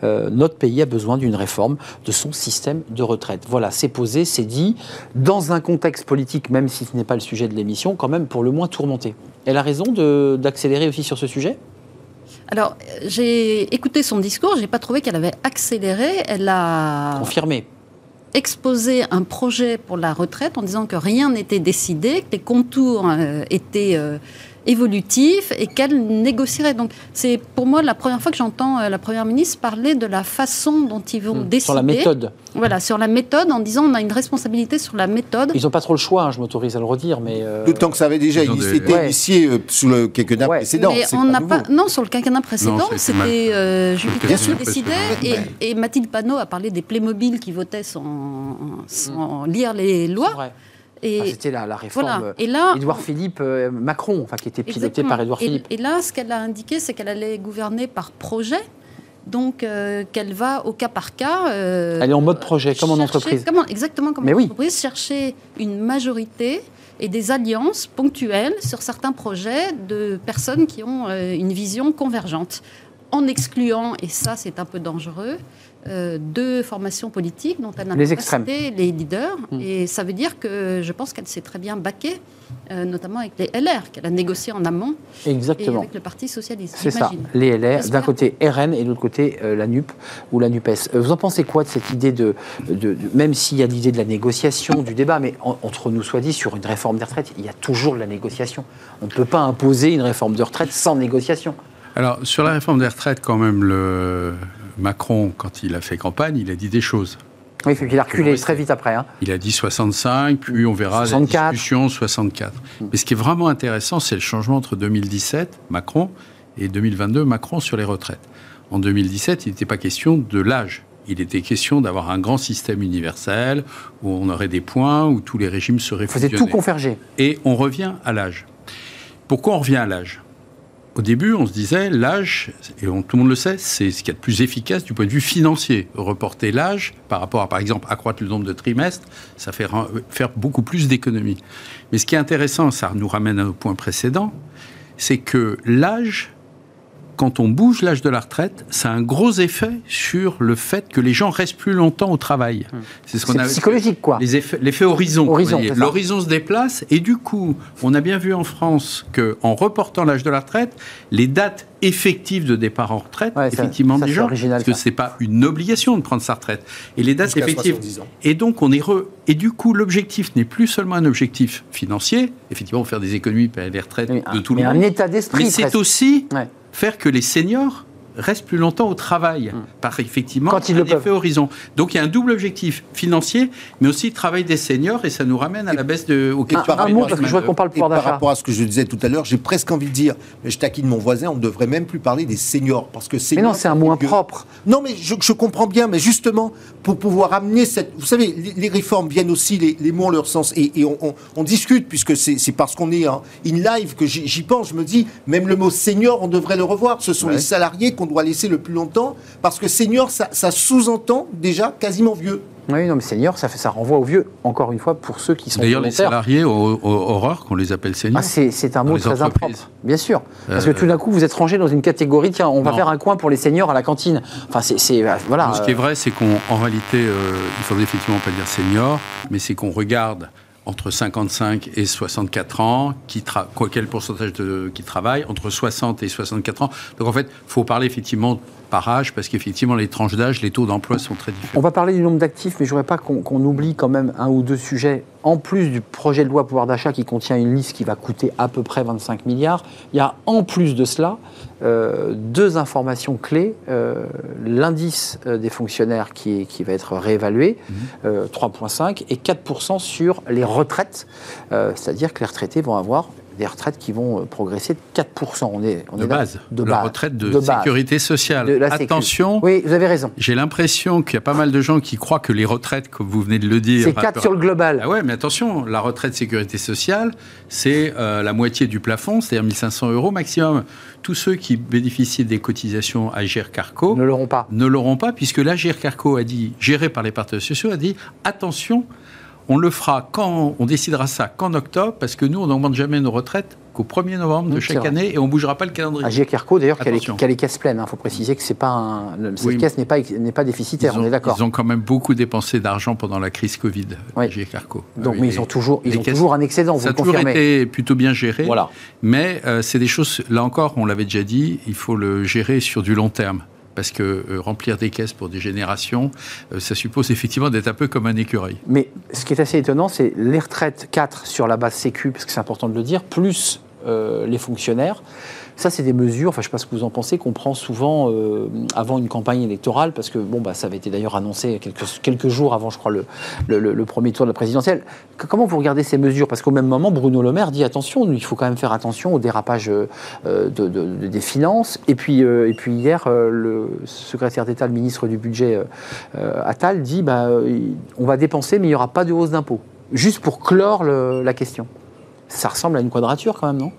euh, notre pays a besoin d'une réforme de son système de retraite. Voilà, c'est posé, c'est dit, dans un contexte politique, même si ce n'est pas le sujet de l'émission, quand même pour le moins tourmenté. Elle a raison d'accélérer aussi sur ce sujet? Alors, j'ai écouté son discours, j'ai pas trouvé qu'elle avait accéléré, elle a... Confirmé exposé un projet pour la retraite en disant que rien n'était décidé, que les contours euh, étaient euh, évolutif et qu'elle négocierait. Donc c'est pour moi la première fois que j'entends euh, la Première ministre parler de la façon dont ils vont décider. Sur la méthode. Voilà, sur la méthode, en disant on a une responsabilité sur la méthode. Ils n'ont pas trop le choix, hein, je m'autorise à le redire, mais... Euh... D'autant que ça avait déjà été initié euh, sous le quinquennat précédent. Mais on n'a pas, Non, sur le quinquennat précédent, c'était euh, Julie qui décidait, et, et, Mathilde Panot a parlé des Playmobil qui votaient sans, sans lire les lois. C'était la, la, réforme et là, Édouard Philippe euh, Macron, enfin, qui était piloté par Édouard Philippe. Et là, ce qu'elle a indiqué, c'est qu'elle allait gouverner par projet. Donc, euh, qu'elle va au cas par cas. Euh, elle est en mode projet, comme en entreprise. exactement comme en entreprise, chercher une majorité et des alliances ponctuelles sur certains projets de personnes qui ont une vision convergente, en excluant, et ça c'est un peu dangereux, euh, deux formations politiques dont elle n'a pas les leaders. Hmm. Et ça veut dire que je pense qu'elle s'est très bien baquée, euh, notamment avec les LR, qu'elle a négocié en amont. Exactement. Et avec le Parti Socialiste. C'est ça, les LR, d'un côté RN et de l'autre côté euh, la NUP ou la NUPES. vous en pensez quoi de cette idée de. de, même s'il y a l'idée de la négociation, du débat, mais entre nous soit dit, sur une réforme des retraites, il y a toujours de la négociation. On ne peut pas imposer une réforme de retraite sans négociation. Alors, sur la réforme des retraites, quand même, le, Macron, quand il a fait campagne, il a dit des choses. Oui, il a reculé très vite après. Hein. Il a dit 65, puis on verra 64. la discussion 64. Mais ce qui est vraiment intéressant, c'est le changement entre 2017, Macron, et 2022, Macron sur les retraites. En 2017, il n'était pas question de l'âge. Il était question d'avoir un grand système universel où on aurait des points, où tous les régimes seraient fusionnés. Faisait tout converger. Et on revient à l'âge. Pourquoi on revient à l'âge? Au début, on se disait, l'âge, et tout le monde le sait, c'est ce qui est le plus efficace du point de vue financier. Reporter l'âge par rapport à, par exemple, accroître le nombre de trimestres, ça fait faire beaucoup plus d'économies. Mais ce qui est intéressant, ça nous ramène à nos points précédents, c'est que l'âge quand on bouge l'âge de la retraite, ça a un gros effet sur le fait que les gens restent plus longtemps au travail. Hum. C'est ce qu'on a psychologique, quoi. L'effet horizon. horizon L'horizon se déplace et du coup, on a bien vu en France que en reportant l'âge de la retraite, les dates effectives de départ en retraite, effectivement, des gens, parce que c'est pas une obligation de prendre sa retraite. Et les dates effectives. Et donc, on est Et du coup, l'objectif n'est plus seulement un objectif financier. Effectivement, faire des économies pour les retraites de tout le monde. un état d'esprit. Mais c'est aussi faire que les seniors restent plus longtemps au travail, hmm. par effectivement Quand ils un le effet horizon. Donc il y a un double objectif financier, mais aussi le travail des seniors, et ça nous ramène à la baisse de... Au un, un mot, parce que je vois qu'on parle pouvoir Par rapport à ce que je disais tout à l'heure, j'ai presque envie de dire, mais je taquine mon voisin, on ne devrait même plus parler des seniors, parce que Mais non, c'est un mot impropre. Non, mais je, je, comprends bien, mais justement, pour pouvoir amener cette... Vous savez, les, réformes viennent aussi, les, les, mots en leur sens, et, et on, on, on, discute, puisque c'est parce qu'on est in live que j'y pense, je me dis, même le mot senior, on devrait le revoir, ce sont les salariés qu'on doit laisser le plus longtemps parce que senior, ça, sous-entend déjà quasiment vieux. Oui, non, mais senior, ça, fait, ça renvoie aux vieux, encore une fois, pour ceux qui sont D'ailleurs, les salariés, au, horreur qu'on les appelle seniors. Ah, c'est un mot très impropre, bien sûr. Parce que euh, tout d'un coup, vous êtes rangé dans une catégorie, tiens, on va faire un coin pour les seniors à la cantine. Enfin, c'est... Euh, voilà. Ce qui est vrai, c'est qu'en réalité, euh, il faudrait effectivement pas dire senior, mais c'est qu'on regarde entre 55 et 64 ans, qui quel pourcentage de, qui travaillent, entre 60 et 64 ans. Donc en fait, il faut parler effectivement par âge, parce qu'effectivement, les tranches d'âge, les taux d'emploi sont très différents. On va parler du nombre d'actifs, mais je ne voudrais pas qu'on oublie quand même un ou deux sujets. En plus du projet de loi pouvoir d'achat qui contient une liste qui va coûter à peu près 25 milliards, il y a en plus de cela euh, deux informations clés. Euh, l'indice euh, des fonctionnaires qui, qui, va être réévalué, 3,5, mmh. et 4% sur les retraites, c'est-à-dire que les retraités vont avoir des retraites qui vont progresser de 4%. On est, on de est base. de la retraite de, sécurité sociale. Attention. Oui, vous avez raison. J'ai l'impression qu'il y a pas mal de gens qui croient que les retraites, comme vous venez de le dire. C'est 4 sur le global. Ah ouais, mais attention, la retraite sécurité sociale, c'est la moitié du plafond, c'est-à-dire 1500 euros maximum tous ceux qui bénéficient des cotisations à Carco ne l'auront pas. Ne l'auront pas, puisque la Carco a dit, géré par les partenaires sociaux, a dit attention, on le fera quand on décidera ça qu'en octobre, parce que nous, on n'augmente jamais nos retraites qu'au 1er novembre de chaque année et on ne bougera pas le calendrier. AG Carco, d'ailleurs, qui a, qui a les caisses pleines. Il faut préciser que c'est pas un, le- cette Oui, caisse n'est pas, déficitaire, ont, on est d'accord. ils ont quand même beaucoup dépensé d'argent pendant la crise Covid, Oui. AG Carco. Donc, Oui, mais ils ont toujours, ils les ont caisses- toujours un excédent, vous Ça a le toujours été plutôt bien géré. Voilà. Mais euh, c'est des choses, là encore, on l'avait déjà dit, il faut le gérer sur du long terme. Parce que euh, remplir des caisses pour des générations, euh, ça suppose effectivement d'être un peu comme un écureuil. Mais ce qui est assez étonnant, c'est les retraites 4 sur la base Sécu, parce que c'est important de le dire, plus euh, les fonctionnaires. Ça, c'est des mesures, enfin, je ne sais pas ce que vous en pensez, qu'on prend souvent euh, avant une campagne électorale, parce que bon, bah, ça avait été d'ailleurs annoncé quelques, jours avant, je crois, le, premier tour de la présidentielle. Comment vous regardez ces mesures? Parce qu'au même moment, Bruno Le Maire dit attention, il faut quand même faire attention au dérapage euh, de- de- de- des finances. Et puis, euh, et puis hier, le secrétaire d'État, le ministre du Budget, Attal, dit bah, on va dépenser, mais il n'y aura pas de hausse d'impôts. Juste pour clore la question. Ça ressemble à une quadrature quand même, non?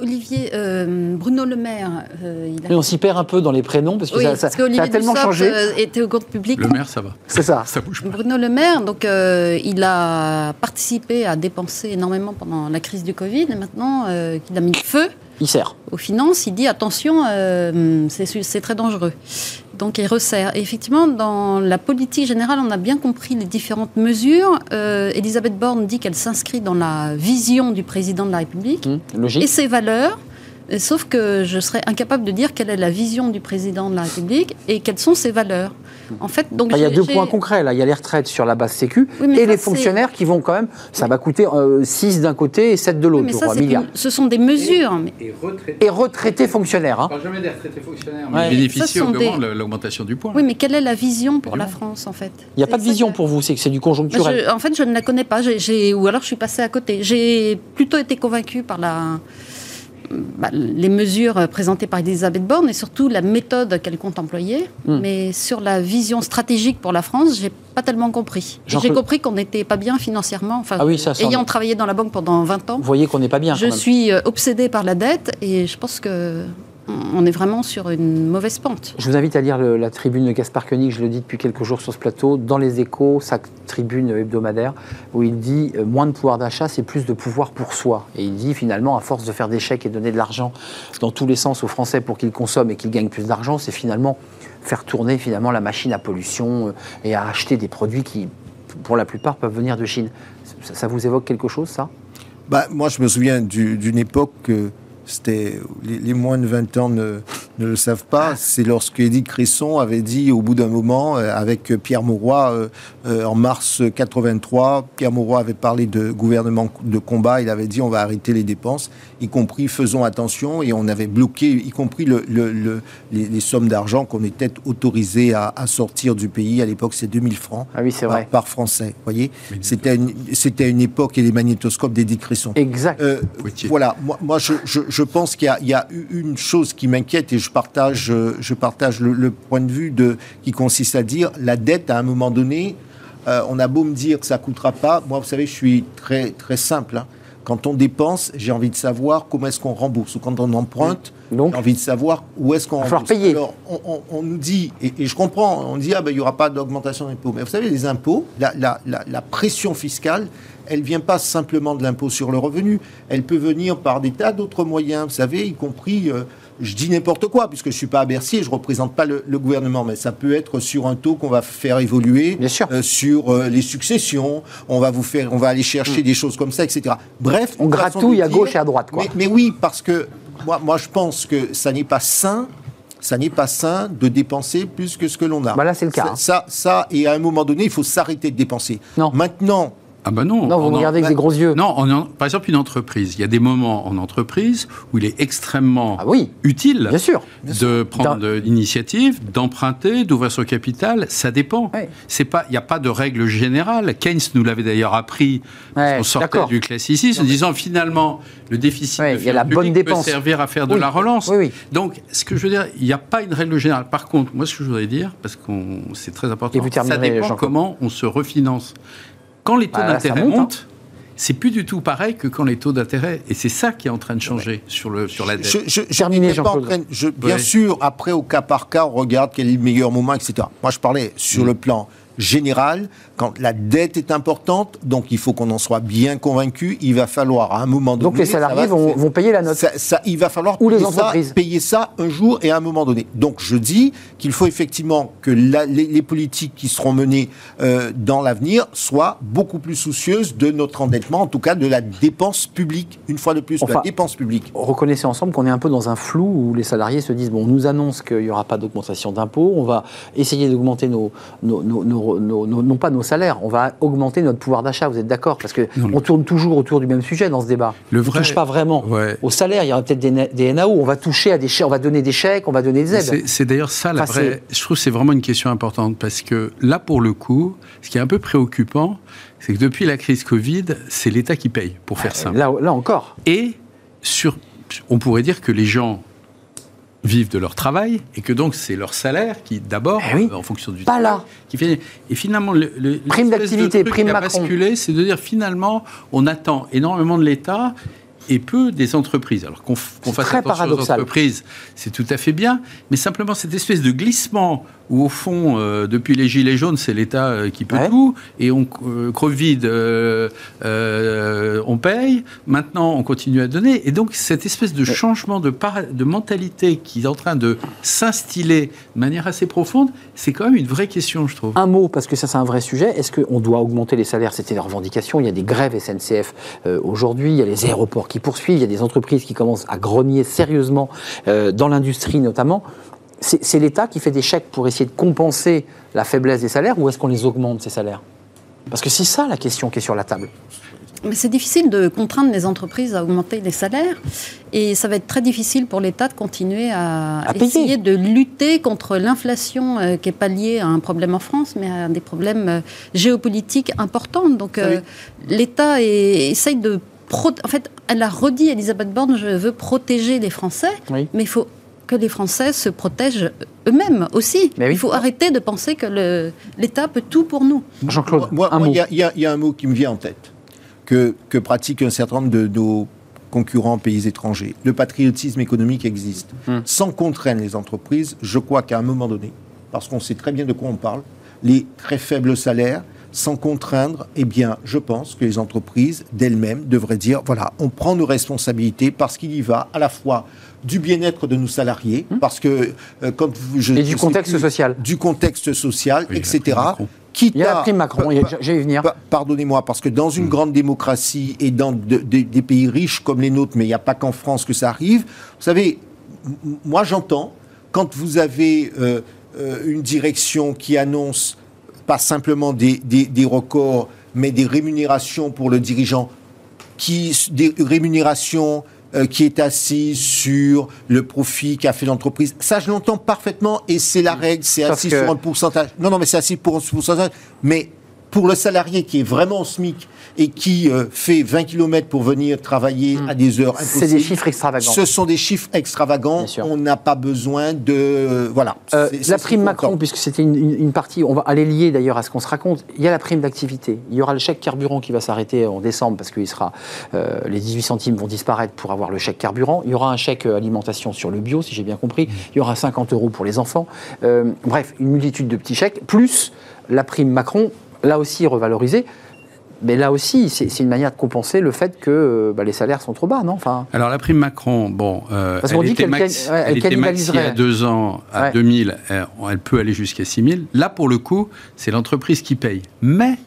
Olivier, euh, Bruno Le Maire, euh, il a... Et on s'y perd un peu dans les prénoms parce que Oui, ça, a tellement Dussopt, changé. euh, était au compte public. Le maire, ça va. C'est ça. Ça bouge pas. Bruno Le Maire, donc, euh, il a participé à dépenser énormément pendant la crise du Covid. Et maintenant euh, qu'il a mis le feu Il sert. aux finances, il dit attention, euh, c'est très dangereux. Donc il resserre. Et effectivement, dans la politique générale, on a bien compris les différentes mesures. Euh, Elisabeth Borne dit qu'elle s'inscrit dans la vision du président de la République Hum, et ses valeurs. Euh, Sauf que je serais incapable de dire quelle est la vision du président de la République et quelles sont ses valeurs. En fait, donc Enfin, il y a deux points concrets là. Il y a les retraites sur la base Sécu Oui, et ça, les fonctionnaires qui vont quand même. Ça va coûter 6 d'un côté et 7 de Oui, l'autre, mais ça, milliards. ce sont des mesures. mais- Et retraité. Et retraités fonctionnaires. Hein. parle jamais des retraités fonctionnaires, Ouais. mais des- de l'augmentation du point. Oui, mais quelle est la vision pour la. France, en fait? Il n'y a pas de vision que- pour vous, c'est que c'est du conjoncturel. je- en fait, je ne la connais pas, ou alors je suis passée à côté. J'ai plutôt été convaincue par la, bah, les mesures présentées par Elisabeth Borne et surtout la méthode qu'elle compte employer. Hmm. Mais sur la vision stratégique pour la France, j'ai pas tellement compris. J'ai compris qu'on n'était pas bien financièrement. Enfin, Ah oui, ça, ça, ayant travaillé dans la banque pendant 20 ans, Vous voyez qu'on n'est pas bien. je quand même. suis euh, obsédée par la dette et je pense que on est vraiment sur une mauvaise pente. Je vous invite à lire le- la tribune de Gaspard Koenig, je le dis depuis quelques jours sur ce plateau, dans les échos, sa tribune hebdomadaire, où il dit euh, moins de pouvoir d'achat, c'est plus de pouvoir pour soi. Et il dit finalement, à force de faire des chèques et donner de l'argent dans tous les sens aux Français pour qu'ils consomment et qu'ils gagnent plus d'argent, c'est finalement faire tourner finalement la machine à pollution euh, et à acheter des produits qui, pour la plupart, peuvent venir de Chine. Ça, ça vous évoque quelque chose, ça? Bah, moi, je me souviens du- d'une époque, euh, c'était les, les moins de 20 ans ne, ne le savent pas. C'est lorsque Édith Cresson avait dit, au bout d'un moment, euh, avec Pierre Mauroy, euh, euh, en mars 83, Pierre Mauroy avait parlé de gouvernement de combat. Il avait dit, on va arrêter les dépenses, y compris faisons attention, et on avait bloqué, y compris le, le- le- les, les sommes d'argent qu'on était autorisé à, à sortir du pays. À l'époque, c'est 2000 francs Ah oui, c'est par, vrai. par Français. voyez, c'était une, c'était une époque et les magnétoscopes d'Édith Cresson. Exact. Euh, voilà, moi, moi je, je- je pense qu'il y a, y une chose qui m'inquiète et je partage, euh, je partage le, le point de vue de, qui consiste à dire la dette à un moment donné, euh, on a beau me dire que ça coûtera pas, moi vous savez je suis très, très simple. hein. Quand on dépense, j'ai envie de savoir comment est-ce qu'on rembourse. Ou quand on emprunte, j'ai envie de savoir où est-ce qu'on rembourse. payer. Alors, on, on- on nous dit, et, et je comprends, on dit, ah ben, il n'y aura pas d'augmentation d'impôts. Mais vous savez, les impôts, la, la- la- la pression fiscale, elle vient pas simplement de l'impôt sur le revenu. Elle peut venir par des tas d'autres moyens, vous savez, y compris, euh, je dis n'importe quoi, puisque je suis pas à Bercy et je représente pas le, le gouvernement, mais ça peut être sur un taux qu'on va faire évoluer, Bien sûr. euh, sur euh, les successions, on va vous faire, on va aller chercher des choses comme ça, etc. Bref, On gratouille à gauche et à droite, quoi. Mais, mais oui, parce que moi, moi, je pense que ça n'est pas sain. Ça n'est pas sain de dépenser plus que ce que l'on a. Bah là, c'est le cas, Ça, hein. ça, ça, et à un moment donné, il faut s'arrêter de dépenser. Non. Maintenant, Ah ben non. Non, vous en- regardez avec des gros yeux. Non, on en- par exemple, une entreprise. Il y a des moments en entreprise où il est extrêmement Ah oui, utile bien sûr. de prendre l'initiative, d'emprunter, d'ouvrir son capital. Ça dépend. Ouais. C'est pas, il n'y a pas de règle générale. Keynes nous l'avait d'ailleurs appris. Ouais, on sortait du classicisme en disant finalement le déficit Ouais, de y a la bonne dépense. peut servir à faire de Oui. la relance. Oui. Donc, ce que je veux dire, il n'y a pas une règle générale. Par contre, moi, ce que je voudrais dire, parce que c'est très important, Et vous ça dépend comment on se refinance. Quand les taux Bah, d'intérêt monte, hein. montent, c'est plus du tout pareil que quand les taux d'intérêt. Et c'est ça qui est en train de changer sur, le, sur la dette. je, je, je Terminé, n'étais pas en train je- bien Ouais. sûr, après, au cas par cas, on regarde quel est le meilleur moment, etc. Moi, je parlais sur Mm. le plan général, quand la dette est importante, donc il faut qu'on en soit bien convaincu, il va falloir à un moment donné... Donc les salariés vont, vont, payer la note ça, Il va falloir Ou payer, les entreprises. Ça, payer ça un jour et à un moment donné. Donc je dis qu'il faut effectivement que la, les, les, politiques qui seront menées euh, dans l'avenir soient beaucoup plus soucieuses de notre endettement, en tout cas de la dépense publique, une fois de plus, enfin, de la dépense publique. Reconnaissez ensemble qu'on est un peu dans un flou où les salariés se disent, bon, on nous annonce qu'il n'y aura pas d'augmentation d'impôts, on va essayer d'augmenter nos, nos, nos, nos, non pas nos salaires, on va augmenter notre pouvoir d'achat. Vous êtes d'accord? Parce que non, on tourne toujours autour du même sujet dans ce débat. Le on vrai, ne touche pas vraiment ouais. au salaire. Il y aura peut-être des, des, NAO. On va toucher à des chèques, on va donner des chèques, on va donner des aides. C'est d'ailleurs ça la enfin, vraie. Je trouve que c'est vraiment une question importante parce que là, pour le coup, ce qui est un peu préoccupant, c'est que depuis la crise Covid, c'est l'État qui paye, pour faire simple. Là, là encore. Et sur, on pourrait dire que les gens vivent de leur travail et que donc c'est leur salaire qui d'abord eh oui, en fonction du pas travail, là. qui fait et finalement le, le prime d'activité prime qui a basculé c'est de dire finalement on attend énormément de l'État et peu des entreprises. Alors qu'on qu fasse très attention paradoxal. aux entreprises, c'est tout à fait bien, mais simplement cette espèce de glissement où au fond, euh, depuis les gilets jaunes, c'est l'État euh, qui peut Ouais. tout, et on euh, Covid, euh, on paye. Maintenant, on continue à donner, et donc cette espèce de changement de, de mentalité qui est en train de s'instiller de manière assez profonde, c'est quand même une vraie question, je trouve. Un mot, parce que ça c'est un vrai sujet. Est-ce qu'on doit augmenter les salaires? C'était la revendication. Il y a des grèves SNCF aujourd'hui, il y a les aéroports qui poursuivent, il y a des entreprises qui commencent à grogner sérieusement euh, dans l'industrie notamment. C'est l'État qui fait des chèques pour essayer de compenser la faiblesse des salaires ou est-ce qu'on les augmente ces salaires? Parce que c'est ça la question qui est sur la table. Mais c'est difficile de contraindre les entreprises à augmenter les salaires et ça va être très difficile pour l'État de continuer à, À payer. essayer de lutter contre l'inflation euh, qui n'est pas liée à un problème en France mais à des problèmes euh, géopolitiques importants. Donc euh, l'État essaye de... pro- En fait, elle a redit, Elisabeth Borne, je veux protéger les Français, Oui. mais il faut que les Français se protègent eux-mêmes aussi. Mais oui. Il faut arrêter de penser que l'État peut tout pour nous. Jean-Claude, il y, a- y y un mot qui me vient en tête, que, que pratiquent un certain nombre de nos concurrents pays étrangers. Le patriotisme économique existe. Hmm. Sans contraindre les entreprises, je crois qu'à un moment donné, parce qu'on sait très bien de quoi on parle, les très faibles salaires, sans contraindre, eh bien, je pense que les entreprises d'elles-mêmes devraient dire, voilà, on prend nos responsabilités parce qu'il y va à la fois du bien-être de nos salariés, parce que euh, quand vous, je. Et du contexte plus, social. du contexte social, Oui, etc. Quitte Il y a la à- prime Macron, j'allais venir. pa- Pardonnez-moi, parce que dans une grande démocratie et dans de- de- des pays riches comme les nôtres, mais il n'y a pas qu'en France que ça arrive, vous savez, moi j'entends, quand vous avez euh, euh, une direction qui annonce pas simplement des, des- des records, mais des rémunérations pour le dirigeant, qui, des rémunérations euh, qui est assise sur le profit qu'a fait l'entreprise. Ça, je l'entends parfaitement et c'est la règle, c'est assis que- sur un pourcentage. Non, non, mais c'est assis pour un pourcentage. Mais pour le salarié qui est vraiment SMIC et qui euh, fait 20 km pour venir travailler à des heures Hmm. C'est impossibles, des chiffres extravagants. ce sont des chiffres extravagants. On n'a pas besoin de... euh, voilà. Euh, la prime Macron, puisque c'était une, une- une partie, on va aller lier d'ailleurs à ce qu'on se raconte. Il y a la prime d'activité. Il y aura le chèque carburant qui va s'arrêter en décembre parce que sera, les 18 centimes vont disparaître pour avoir le chèque carburant. Il y aura un chèque alimentation sur le bio, si j'ai bien compris. Il y aura 50 euros pour les enfants. Bref, une multitude de petits chèques, plus la prime Macron, là aussi revalorisée. Mais là aussi, c'est une manière de compenser le fait que euh, bah, les salaires sont trop bas, non? Enfin, Alors la prime Macron, bon, euh, Parce qu'on elle dit était, qu'elle max- can- ouais, elle elle était maxi à deux ans à Ouais. 2000, elle, elle peut aller jusqu'à 6000. Là, pour le coup, c'est l'entreprise qui paye. Mais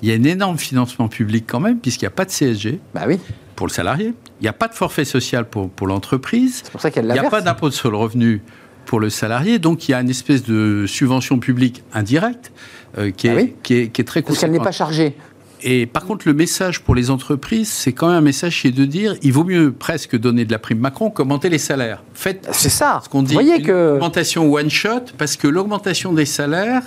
il y a un énorme financement public quand même, puisqu'il n'y a pas de CSG bah oui, pour le salarié, il n'y a pas de forfait social pour, pour l'entreprise, c'est pour ça qu'elle il n'y a verse. pas d'impôt sur le revenu pour le salarié, donc il y a une espèce de subvention publique indirecte euh, qui, est, Ah oui. qui, est, qui est très Parce qu'elle n'est pas conséquente. chargée. Et par contre, le message pour les entreprises, c'est quand même un message qui est de dire il vaut mieux presque donner de la prime Macron qu'augmenter les salaires. Faites C'est ça. ce qu'on dit Vous voyez une que augmentation one shot, parce que l'augmentation des salaires,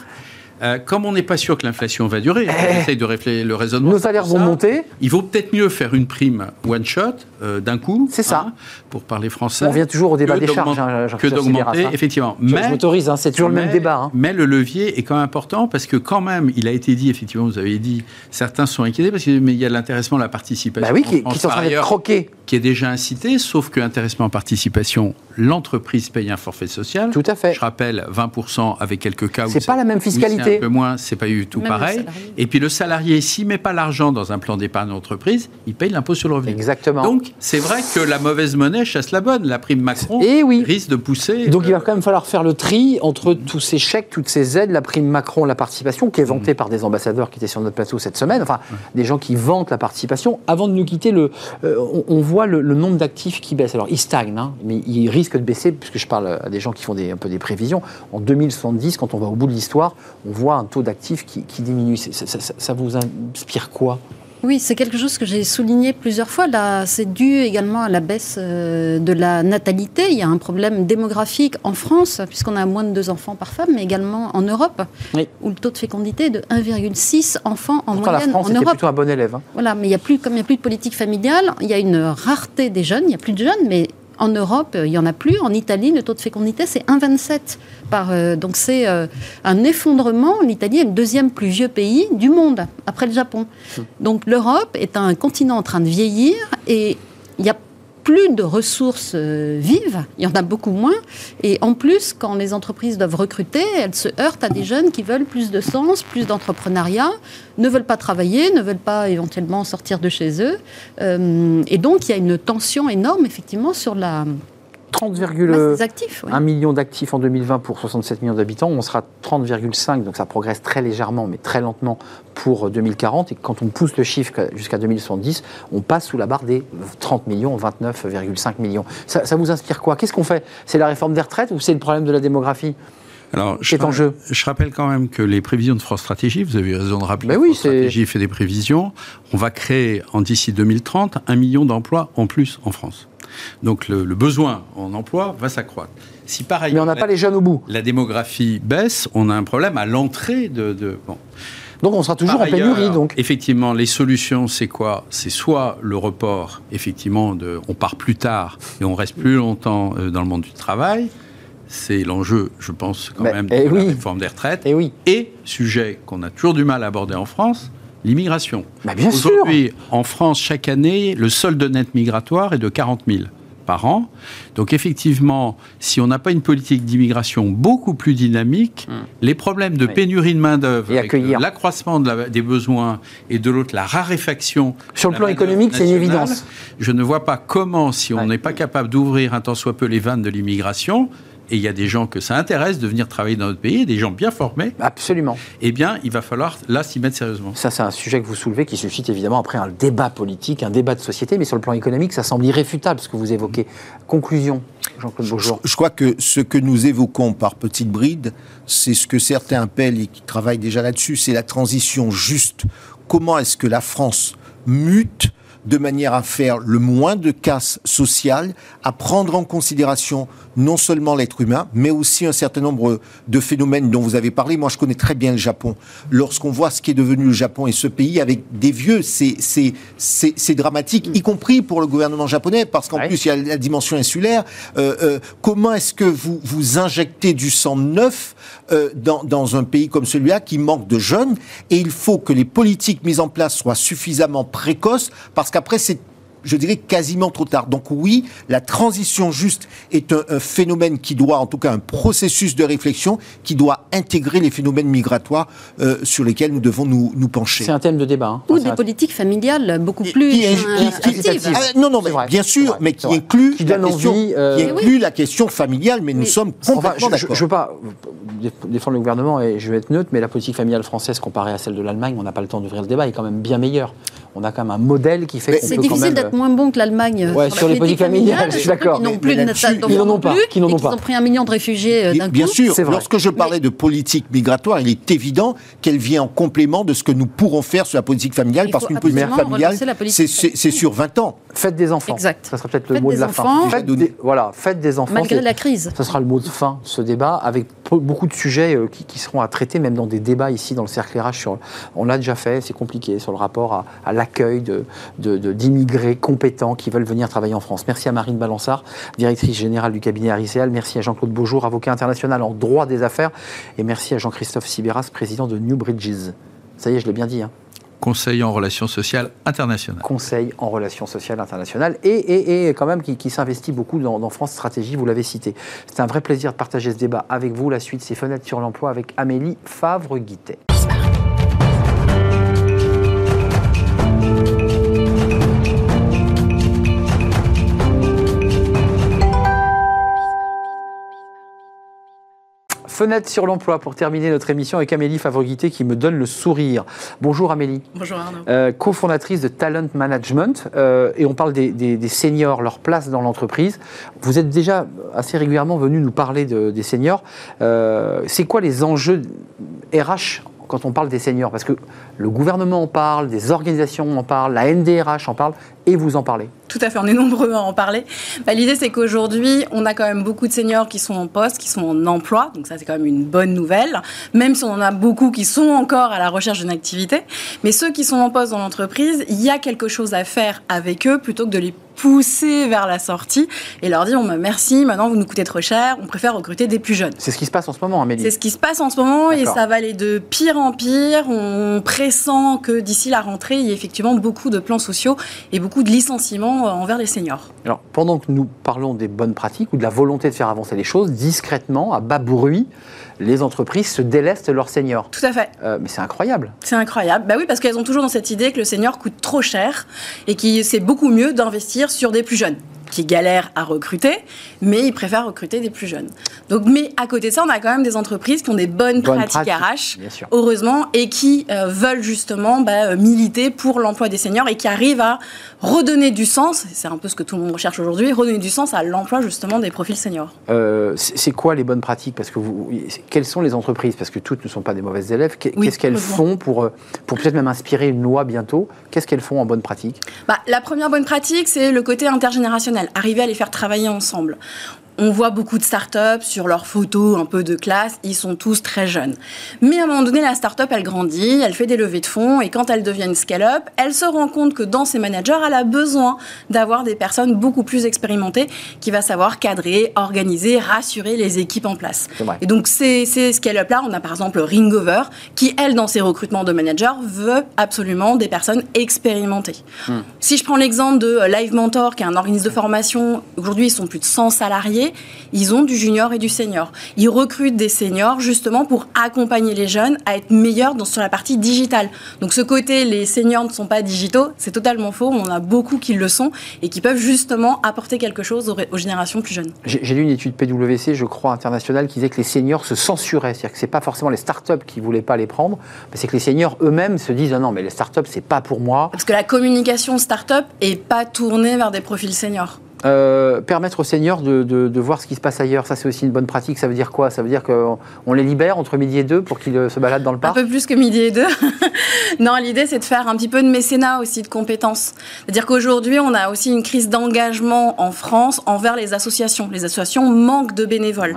euh, comme on n'est pas sûr que l'inflation va durer, on essaye de réfléchir le raisonnement. nos salaires ça, vont monter. Il vaut peut-être mieux faire une prime one shot euh, d'un coup. C'est ça. hein, pour parler français. On revient toujours au débat que des charges. d'augmenter- hein, que d'augmenter, hein. effectivement. Je- Mais je m'autorise, hein, c'est toujours le même débat. hein. Mais le levier est quand même important parce que quand même, il a été dit, effectivement, vous avez dit, certains sont inquiétés parce qu'il y a l'intéressement, la participation. Bah oui, qui, France, qui sont en train d'être croqués. qui est déjà incité, sauf que intéressement en participation, l'entreprise paye un forfait social. Tout à fait. Je rappelle, 20% avec quelques cas où C'est pas la même fiscalité. un peu moins, c'est pas du tout Même pareil. salarié. Et puis le salarié, s'il met pas l'argent dans un plan d'épargne d'entreprise, il paye l'impôt sur le revenu. Exactement. Donc c'est vrai que la mauvaise monnaie chasse la bonne. La prime Macron Eh oui. risque de pousser. Donc il va quand même falloir faire le tri entre tous ces chèques, toutes ces aides, la prime Macron, la participation, qui est vantée par des ambassadeurs qui étaient sur notre plateau cette semaine, enfin des gens qui vantent la participation. Avant de nous quitter, le, euh, on, on voit le, le nombre d'actifs qui baisse. Alors il stagne, hein, mais il risque de baisser, puisque je parle à des gens qui font des, un peu des prévisions. En 2070, quand on va au bout de l'histoire, on voit un taux d'actifs qui, qui diminue. Ça, ça- ça vous inspire quoi? Oui, c'est quelque chose que j'ai souligné plusieurs fois. Là, c'est dû également à la baisse euh, de la natalité. Il y a un problème démographique en France, puisqu'on a moins de deux enfants par femme, mais également en Europe, Oui. où le taux de fécondité est de 1,6 enfants en Pourtant, la moyenne France en était Europe. plutôt un bon élève. hein. Voilà, mais il y a plus, comme il n'y a plus de politique familiale, il y a une rareté des jeunes. Il n'y a plus de jeunes, mais en Europe, il n'y en a plus. En Italie, le taux de fécondité, c'est 1,27 par. euh, donc c'est euh, un effondrement. L'Italie est le deuxième plus vieux pays du monde, après le Japon. Donc l'Europe est un continent en train de vieillir et il y a plus de ressources euh, vives, il y en a beaucoup moins. Et en plus, quand les entreprises doivent recruter, elles se heurtent à des jeunes qui veulent plus de sens, plus d'entrepreneuriat, ne veulent pas travailler, ne veulent pas éventuellement sortir de chez eux. Euh, et donc, il y a une tension énorme, effectivement, sur la 30, masse des actifs. oui. 1 million d'actifs en 2020 pour 67 millions d'habitants. On sera 30,5, donc ça progresse très légèrement, mais très lentement pour 2040. Et quand on pousse le chiffre jusqu'à 2070, on passe sous la barre des 30 millions, 29,5 millions. Ça, ça vous inspire quoi? Qu'est-ce qu'on fait? C'est la réforme des retraites ou c'est le problème de la démographie Alors, Qui est en jeu? Je rappelle quand même que les prévisions de France Stratégie, vous avez raison de rappeler, Ben oui, France Stratégie fait des prévisions. On va créer en d'ici 2030 un million d'emplois en plus en France. Donc le, le besoin en emploi va s'accroître. Si par Mais ailleurs on n'a pas les jeunes au bout. la démographie baisse, on a un problème à l'entrée de, de- bon. Donc on sera toujours Par en pénurie. ailleurs, Donc. Effectivement, les solutions, c'est quoi? C'est soit le report, effectivement, de, on part plus tard et on reste plus longtemps euh, dans le monde du travail. C'est l'enjeu, je pense, quand Mais- même, de eh la oui. réforme des retraites. Eh oui. Et, sujet qu'on a toujours du mal à aborder en France, l'immigration. Bah, bien sûr. Aujourd'hui, en France, chaque année, le solde net migratoire est de 40 000 par an. Donc effectivement, si on n'a pas une politique d'immigration beaucoup plus dynamique, les problèmes de Hmm. Oui. pénurie de main-d'œuvre, accueillir. l'accroissement de la- des besoins et de l'autre la raréfaction. Sur le plan économique, c'est une évidence. Je ne vois pas comment, si on Ouais. n'est pas capable d'ouvrir un tant soit peu les vannes de l'immigration, et il y a des gens que ça intéresse de venir travailler dans notre pays, des gens bien formés, Absolument. eh bien, il va falloir là s'y mettre sérieusement. Ça, c'est un sujet que vous soulevez qui suscite évidemment après un débat politique, un débat de société, mais sur le plan économique, ça semble irréfutable ce que vous évoquez. Conclusion, Jean-Claude Je, Beaujour. je crois que ce que nous évoquons par petites brides, c'est ce que certains appellent et qui travaillent déjà là-dessus, c'est la transition juste. Comment est-ce que la France mute de manière à faire le moins de casse sociale, à prendre en considération non seulement l'être humain, mais aussi un certain nombre de phénomènes dont vous avez parlé. Moi, je connais très bien le Japon. Lorsqu'on voit ce qui est devenu le Japon et ce pays avec des vieux, c'est c'est- c'est- c'est dramatique, y compris pour le gouvernement japonais, parce qu'en Ouais. plus, il y a la dimension insulaire. Euh, euh, comment est-ce que vous, vous injectez du sang neuf euh, dans, dans un pays comme celui-là qui manque de jeunes. Et il faut que les politiques mises en place soient suffisamment précoces, parce qu'après, c'est je dirais quasiment trop tard. Donc oui, la transition juste est un, un phénomène qui doit, en tout cas un processus de réflexion, qui doit intégrer les phénomènes migratoires euh, sur lesquels nous devons nous, nous pencher. C'est un thème de débat. hein. Ou des un- politiques familiales beaucoup plus qui- euh, qui- qui- actives. Ah, non, non, C'est mais vrai, bien sûr, vrai, mais qui inclut Qui la question, envie, euh, qui Oui. inclut la question familiale, mais nous sommes Enfin, complètement je ne d'accord. veux pas euh, défendre le gouvernement et je vais être neutre, mais la politique familiale française comparée à celle de l'Allemagne, on n'a pas le temps d'ouvrir le débat, est quand même bien meilleure. On a quand même un modèle qui fait qu'on C'est difficile même... d'être moins bon que l'Allemagne Ouais, sur, les politique politiques familiales, familiale, je suis d'accord. qu'ils n'ont Mais- plus natal ils n'en ont pas, n'en et ont pas. ont pris un million de réfugiés euh, Bien sûr, lorsque je parlais de politique migratoire, il est évident qu'elle vient en complément de ce que nous pourrons faire sur la politique familiale, Il parce qu'une politique familiale, c'est sur 20 ans. Faites des enfants. Exact. Ça sera peut-être le Faites mot de des la enfants. fin. Faites des, voilà, faites des enfants. Malgré la crise. Ce sera le mot de fin de ce débat, avec beaucoup de sujets euh, qui, qui seront à traiter, même dans des débats ici dans le cercle RH. Sur, on l'a déjà fait, c'est compliqué, sur le rapport à, à l'accueil de, de- de- d'immigrés compétents qui veulent venir travailler en France. Merci à Marine Balançard, directrice générale du cabinet Ariséal. Merci à Jean-Claude Beaujour, avocat international en droit des affaires. Et merci à Jean-Christophe Sibéras, président de New Bridges. Ça y est, je l'ai bien dit. hein. Conseil en relations sociales internationales. Conseil en relations sociales internationales et, et, quand même qui, s'investit beaucoup dans, dans, France Stratégie, vous l'avez cité. C'est un vrai plaisir de partager ce débat avec vous. La suite, c'est Fenêtre sur l'emploi avec Amélie Favre-Guittet. Fenêtre sur l'emploi pour terminer notre émission avec Amélie Favorité qui me donne le sourire. Bonjour Amélie. Bonjour Arnaud. Euh, cofondatrice de Talent Management euh, et on parle des, seniors, leur place dans l'entreprise. Vous êtes déjà assez régulièrement venu nous parler des seniors. Euh, c'est quoi les enjeux RH quand on parle des seniors Parce que le gouvernement en parle, des organisations en parlent, la NDRH en parle et vous en parlez. Tout à fait, on est nombreux à en parler. Bah, l'idée, c'est qu'aujourd'hui, on a quand même beaucoup de seniors qui sont en poste, qui sont en emploi. Donc ça, c'est quand même une bonne nouvelle. Même si on en a beaucoup qui sont encore à la recherche d'une activité. Mais ceux qui sont en poste dans l'entreprise, il y a quelque chose à faire avec eux plutôt que de les pousser vers la sortie et leur dire bah, merci, maintenant vous nous coûtez trop cher, on préfère recruter des plus jeunes. C'est ce qui se passe en ce moment, Amélie. C'est ce qui se passe en ce moment et ça va aller de pire en pire. On pressent que d'ici la rentrée, il y ait effectivement beaucoup de plans sociaux et beaucoup de licenciements euh, envers les seniors. Alors, pendant que nous parlons des bonnes pratiques ou de la volonté de faire avancer les choses, discrètement, à bas bruit, les entreprises se délestent leurs seniors. Tout à fait. Euh, mais c'est incroyable. C'est incroyable. Bah oui, parce qu'elles ont toujours dans cette idée que le senior coûte trop cher et que c'est beaucoup mieux d'investir sur des plus jeunes qui galèrent à recruter, mais ils préfèrent recruter des plus jeunes. Donc, mais à côté de ça, on a quand même des entreprises qui ont des bonnes, pratiques, RH, heureusement, et qui euh, veulent justement bah, euh, militer pour l'emploi des seniors et qui arrivent à redonner du sens, c'est un peu ce que tout le monde recherche aujourd'hui, redonner du sens à l'emploi justement des profils seniors. Euh, c'est quoi les bonnes pratiques? Parce que vous, quelles sont les entreprises? Parce que toutes ne sont pas des mauvaises élèves. Qu'est-ce qu'elles font pour, pour peut-être même inspirer une loi bientôt? Qu'est-ce qu'elles font en bonne pratique? Bah, La première bonne pratique, c'est le côté intergénérationnel arriver à les faire travailler ensemble. On voit beaucoup de startups sur leurs photos un peu de classe, ils sont tous très jeunes. Mais à un moment donné, la startup, elle grandit, elle fait des levées de fonds et quand elle devient une scale-up, elle se rend compte que dans ses managers, elle a besoin d'avoir des personnes beaucoup plus expérimentées qui va savoir cadrer, organiser, rassurer les équipes en place. Et donc ces, ces scale-up-là, on a par exemple Ringover qui, elle, dans ses recrutements de managers, veut absolument des personnes expérimentées. Hmm. Si je prends l'exemple de Live Mentor, qui est un organisme de formation, aujourd'hui ils sont plus de 100 salariés, ils ont du junior et du senior. Ils recrutent des seniors justement pour accompagner les jeunes à être meilleurs dans, sur la partie digitale. Donc ce côté, les seniors ne sont pas digitaux, c'est totalement faux. On a beaucoup qui le sont et qui peuvent justement apporter quelque chose aux, générations plus jeunes. J'ai lu une étude PwC, je crois, internationale, qui disait que les seniors se censuraient. C'est-à-dire que ce n'est pas forcément les startups qui ne voulaient pas les prendre, mais c'est que les seniors eux-mêmes se disent ah non, mais les startups, c'est pas pour moi. Parce que la communication startup n'est pas tournée vers des profils seniors. Euh, permettre aux seniors de, de, voir ce qui se passe ailleurs, ça c'est aussi une bonne pratique. Ça veut dire quoi? Ça veut dire qu'on les libère entre midi et deux pour qu'ils euh, se baladent dans le parc? Un peu plus que midi et deux. non, l'idée c'est de faire un petit peu de mécénat aussi, de compétences. C'est-à-dire qu'aujourd'hui, on a aussi une crise d'engagement en France envers les associations. Les associations manquent de bénévoles.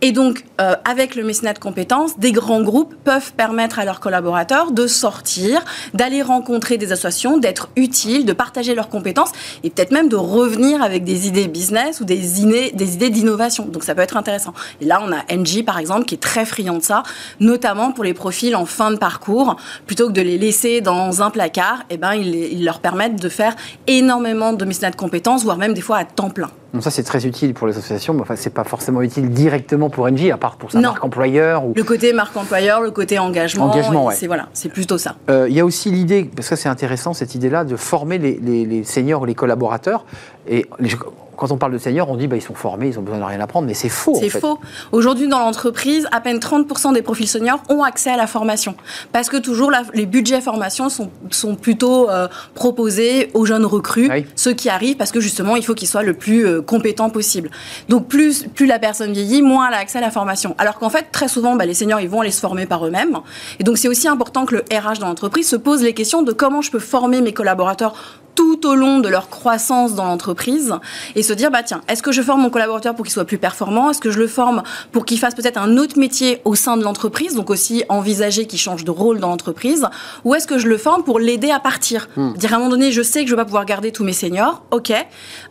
Et donc, euh, avec le mécénat de compétences, des grands groupes peuvent permettre à leurs collaborateurs de sortir, d'aller rencontrer des associations, d'être utiles, de partager leurs compétences et peut-être même de revenir avec des idées business ou des des idées d'innovation. Donc ça peut être intéressant. Et là, on a NG, par exemple, qui est très friand de ça, notamment pour les profils en fin de parcours. Plutôt que de les laisser dans un placard, eh ben, ils, leur permettent de faire énormément de mécénat de compétences, voire même des fois à temps plein. Donc ça, c'est très utile pour les associations, mais enfin, c'est pas forcément utile directement pour NG, à part pour sa marque employeur. Ou... Le côté marque employeur, le côté engagement. Engagement, C'est voilà, c'est plutôt ça. Euh, il y a aussi l'idée, parce que c'est intéressant cette idée-là, de former les, les, les seniors ou les collaborateurs. Et les, quand on parle de seniors, on dit bah, ils sont formés, ils ont besoin de rien apprendre, mais c'est faux. C'est faux. Aujourd'hui, dans l'entreprise, à peine 30% des profils seniors ont accès à la formation. Parce que toujours, les budgets formation sont, sont plutôt euh, proposés aux jeunes recrues, ceux qui arrivent, parce que justement, il faut qu'ils soient le plus euh, compétents possible. Donc, plus, plus la personne vieillit, moins elle a accès à la formation. Alors qu'en fait, très souvent, bah, les seniors, ils vont aller se former par eux-mêmes. Et donc, c'est aussi important que le RH dans l'entreprise se pose les questions de comment je peux former mes collaborateurs tout au long de leur croissance dans l'entreprise et se dire bah tiens, est-ce que je forme mon collaborateur pour qu'il soit plus performant? Est-ce que je le forme pour qu'il fasse peut-être un autre métier au sein de l'entreprise, donc aussi envisager qu'il change de rôle dans l'entreprise? Ou est-ce que je le forme pour l'aider à partir? Hmm. Dire à un moment donné, je sais que je vais pas pouvoir garder tous mes seniors, ok,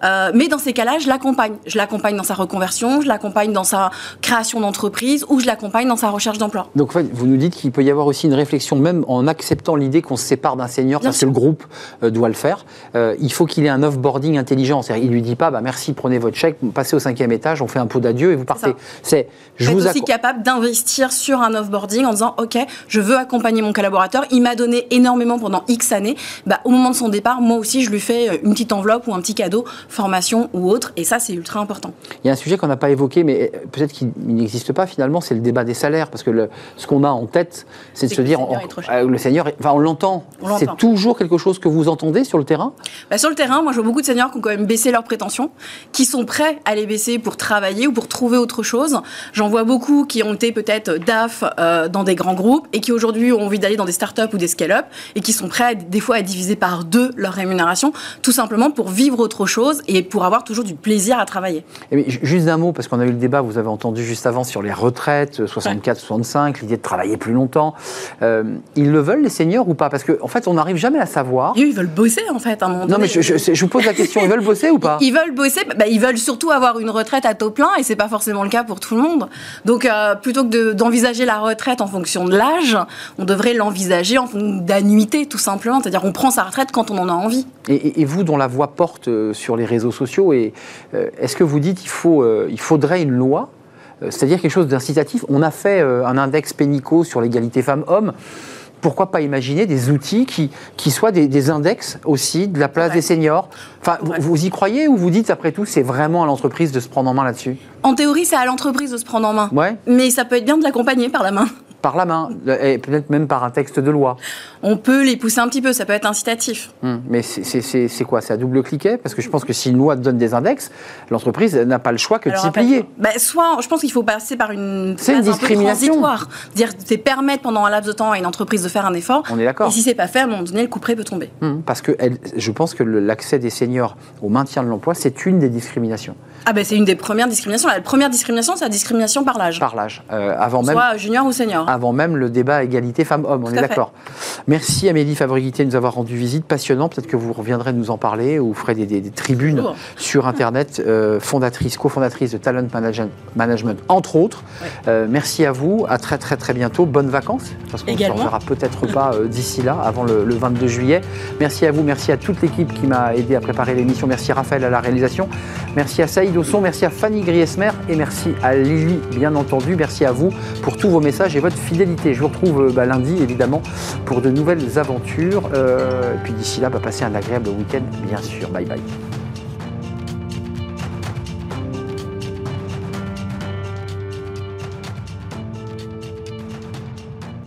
euh, mais dans ces cas-là, je l'accompagne. Je l'accompagne dans sa reconversion, je l'accompagne dans sa création d'entreprise ou je l'accompagne dans sa recherche d'emploi. Donc en fait, vous nous dites qu'il peut y avoir aussi une réflexion, même en acceptant l'idée qu'on se sépare d'un senior parce que le groupe euh, doit le faire. Euh, il faut qu'il ait un offboarding intelligent. C'est-à-dire, il lui dit pas, bah merci, prenez votre chèque, passez au cinquième étage, on fait un pot d'adieu et vous partez. C'est, je vous aussi capable d'investir sur un offboarding en disant, ok, je veux accompagner mon collaborateur, il m'a donné énormément pendant X années. Bah, au moment de son départ, moi aussi, je lui fais euh, une petite enveloppe ou un petit cadeau, formation ou autre, et ça, c'est ultra important. Il y a un sujet qu'on n'a pas évoqué, mais peut-être qu'il n'existe pas finalement, c'est le débat des salaires, parce que le, ce qu'on a en tête, c'est de se dire, le senior, enfin, on l'entend. C'est toujours quelque chose que vous entendez sur le terrain? Bah, Sur le terrain, moi je vois beaucoup de seniors qui ont quand même baissé leurs prétentions, qui sont prêts à les baisser pour travailler ou pour trouver autre chose. J'en vois beaucoup qui ont été peut-être DAF euh, dans des grands groupes et qui aujourd'hui ont envie d'aller dans des startups ou des scale-up et qui sont prêts des fois à diviser par deux leur rémunération, tout simplement pour vivre autre chose et pour avoir toujours du plaisir à travailler. Et juste un mot, parce qu'on a eu le débat, vous avez entendu juste avant sur les retraites, 64, 65, l'idée de travailler plus longtemps. Euh, ils le veulent les seniors ou pas? Parce qu'en en fait, on n'arrive jamais à savoir. Ils veulent bosser en fait. À un moment non, mais je, je, vous pose la question ils veulent bosser ou pas? Ils veulent bosser. Bah, ils veulent surtout avoir une retraite à taux plein et c'est pas forcément le cas pour tout le monde. Donc, euh, plutôt que d'envisager la retraite en fonction de l'âge, on devrait l'envisager en fonction d'annuité, tout simplement. C'est-à-dire, on prend sa retraite quand on en a envie. Et, vous, dont la voix porte euh, sur les réseaux sociaux, et est-ce que vous dites qu'il faudrait une loi c'est-à-dire quelque chose d'incitatif? On a fait un index Pénico sur l'égalité femmes-hommes pourquoi pas imaginer des outils qui, qui soient des, index aussi de la place des seniors? Enfin, vous, y croyez ou vous dites, après tout, c'est vraiment à l'entreprise de se prendre en main là-dessus? En théorie, c'est à l'entreprise de se prendre en main. Ouais. Mais ça peut être bien de l'accompagner par la main par la main, et peut-être même par un texte de loi. On peut les pousser un petit peu, ça peut être incitatif. Hum, mais c'est quoi? C'est à double cliquet? Parce que je pense que si une loi donne des index, l'entreprise n'a pas le choix que de s'y plier. Bah, soit, je pense qu'il faut passer par une c'est une discrimination. Dire, c'est permettre pendant un laps de temps à une entreprise de faire un effort. On est d'accord. Et si c'est pas fait, à un moment donné, le couperet peut tomber. Hum, parce que elle, je pense que l'accès des seniors au maintien de l'emploi, c'est une des discriminations. Ah ben c'est une des premières discriminations. La première discrimination, c'est la discrimination par l'âge. Par l'âge. Euh, avant même. Soit junior ou senior. Avant même le débat égalité femmes-hommes, on est d'accord. Merci Amélie Fabriguité de nous avoir rendu visite, passionnant. Peut-être que vous reviendrez nous en parler ou vous ferez des, tribunes sur Internet. Euh, fondatrice, cofondatrice de Talent Management, entre autres. Euh, merci à vous. À très très très bientôt. Bonnes vacances. Parce qu'on ne se reverra peut-être pas d'ici là, avant le, le 22 juillet. Merci à vous. Merci à toute l'équipe qui m'a aidé à préparer l'émission. Merci Raphaël à la réalisation. Merci à Saïd son. Merci à Fanny Griesmer et merci à Lily, bien entendu. Merci à vous pour tous vos messages et votre fidélité. Je vous retrouve euh, bah, lundi, évidemment, pour de nouvelles aventures. Euh, et puis d'ici là, bah, passez un agréable week-end, bien sûr. Bye bye.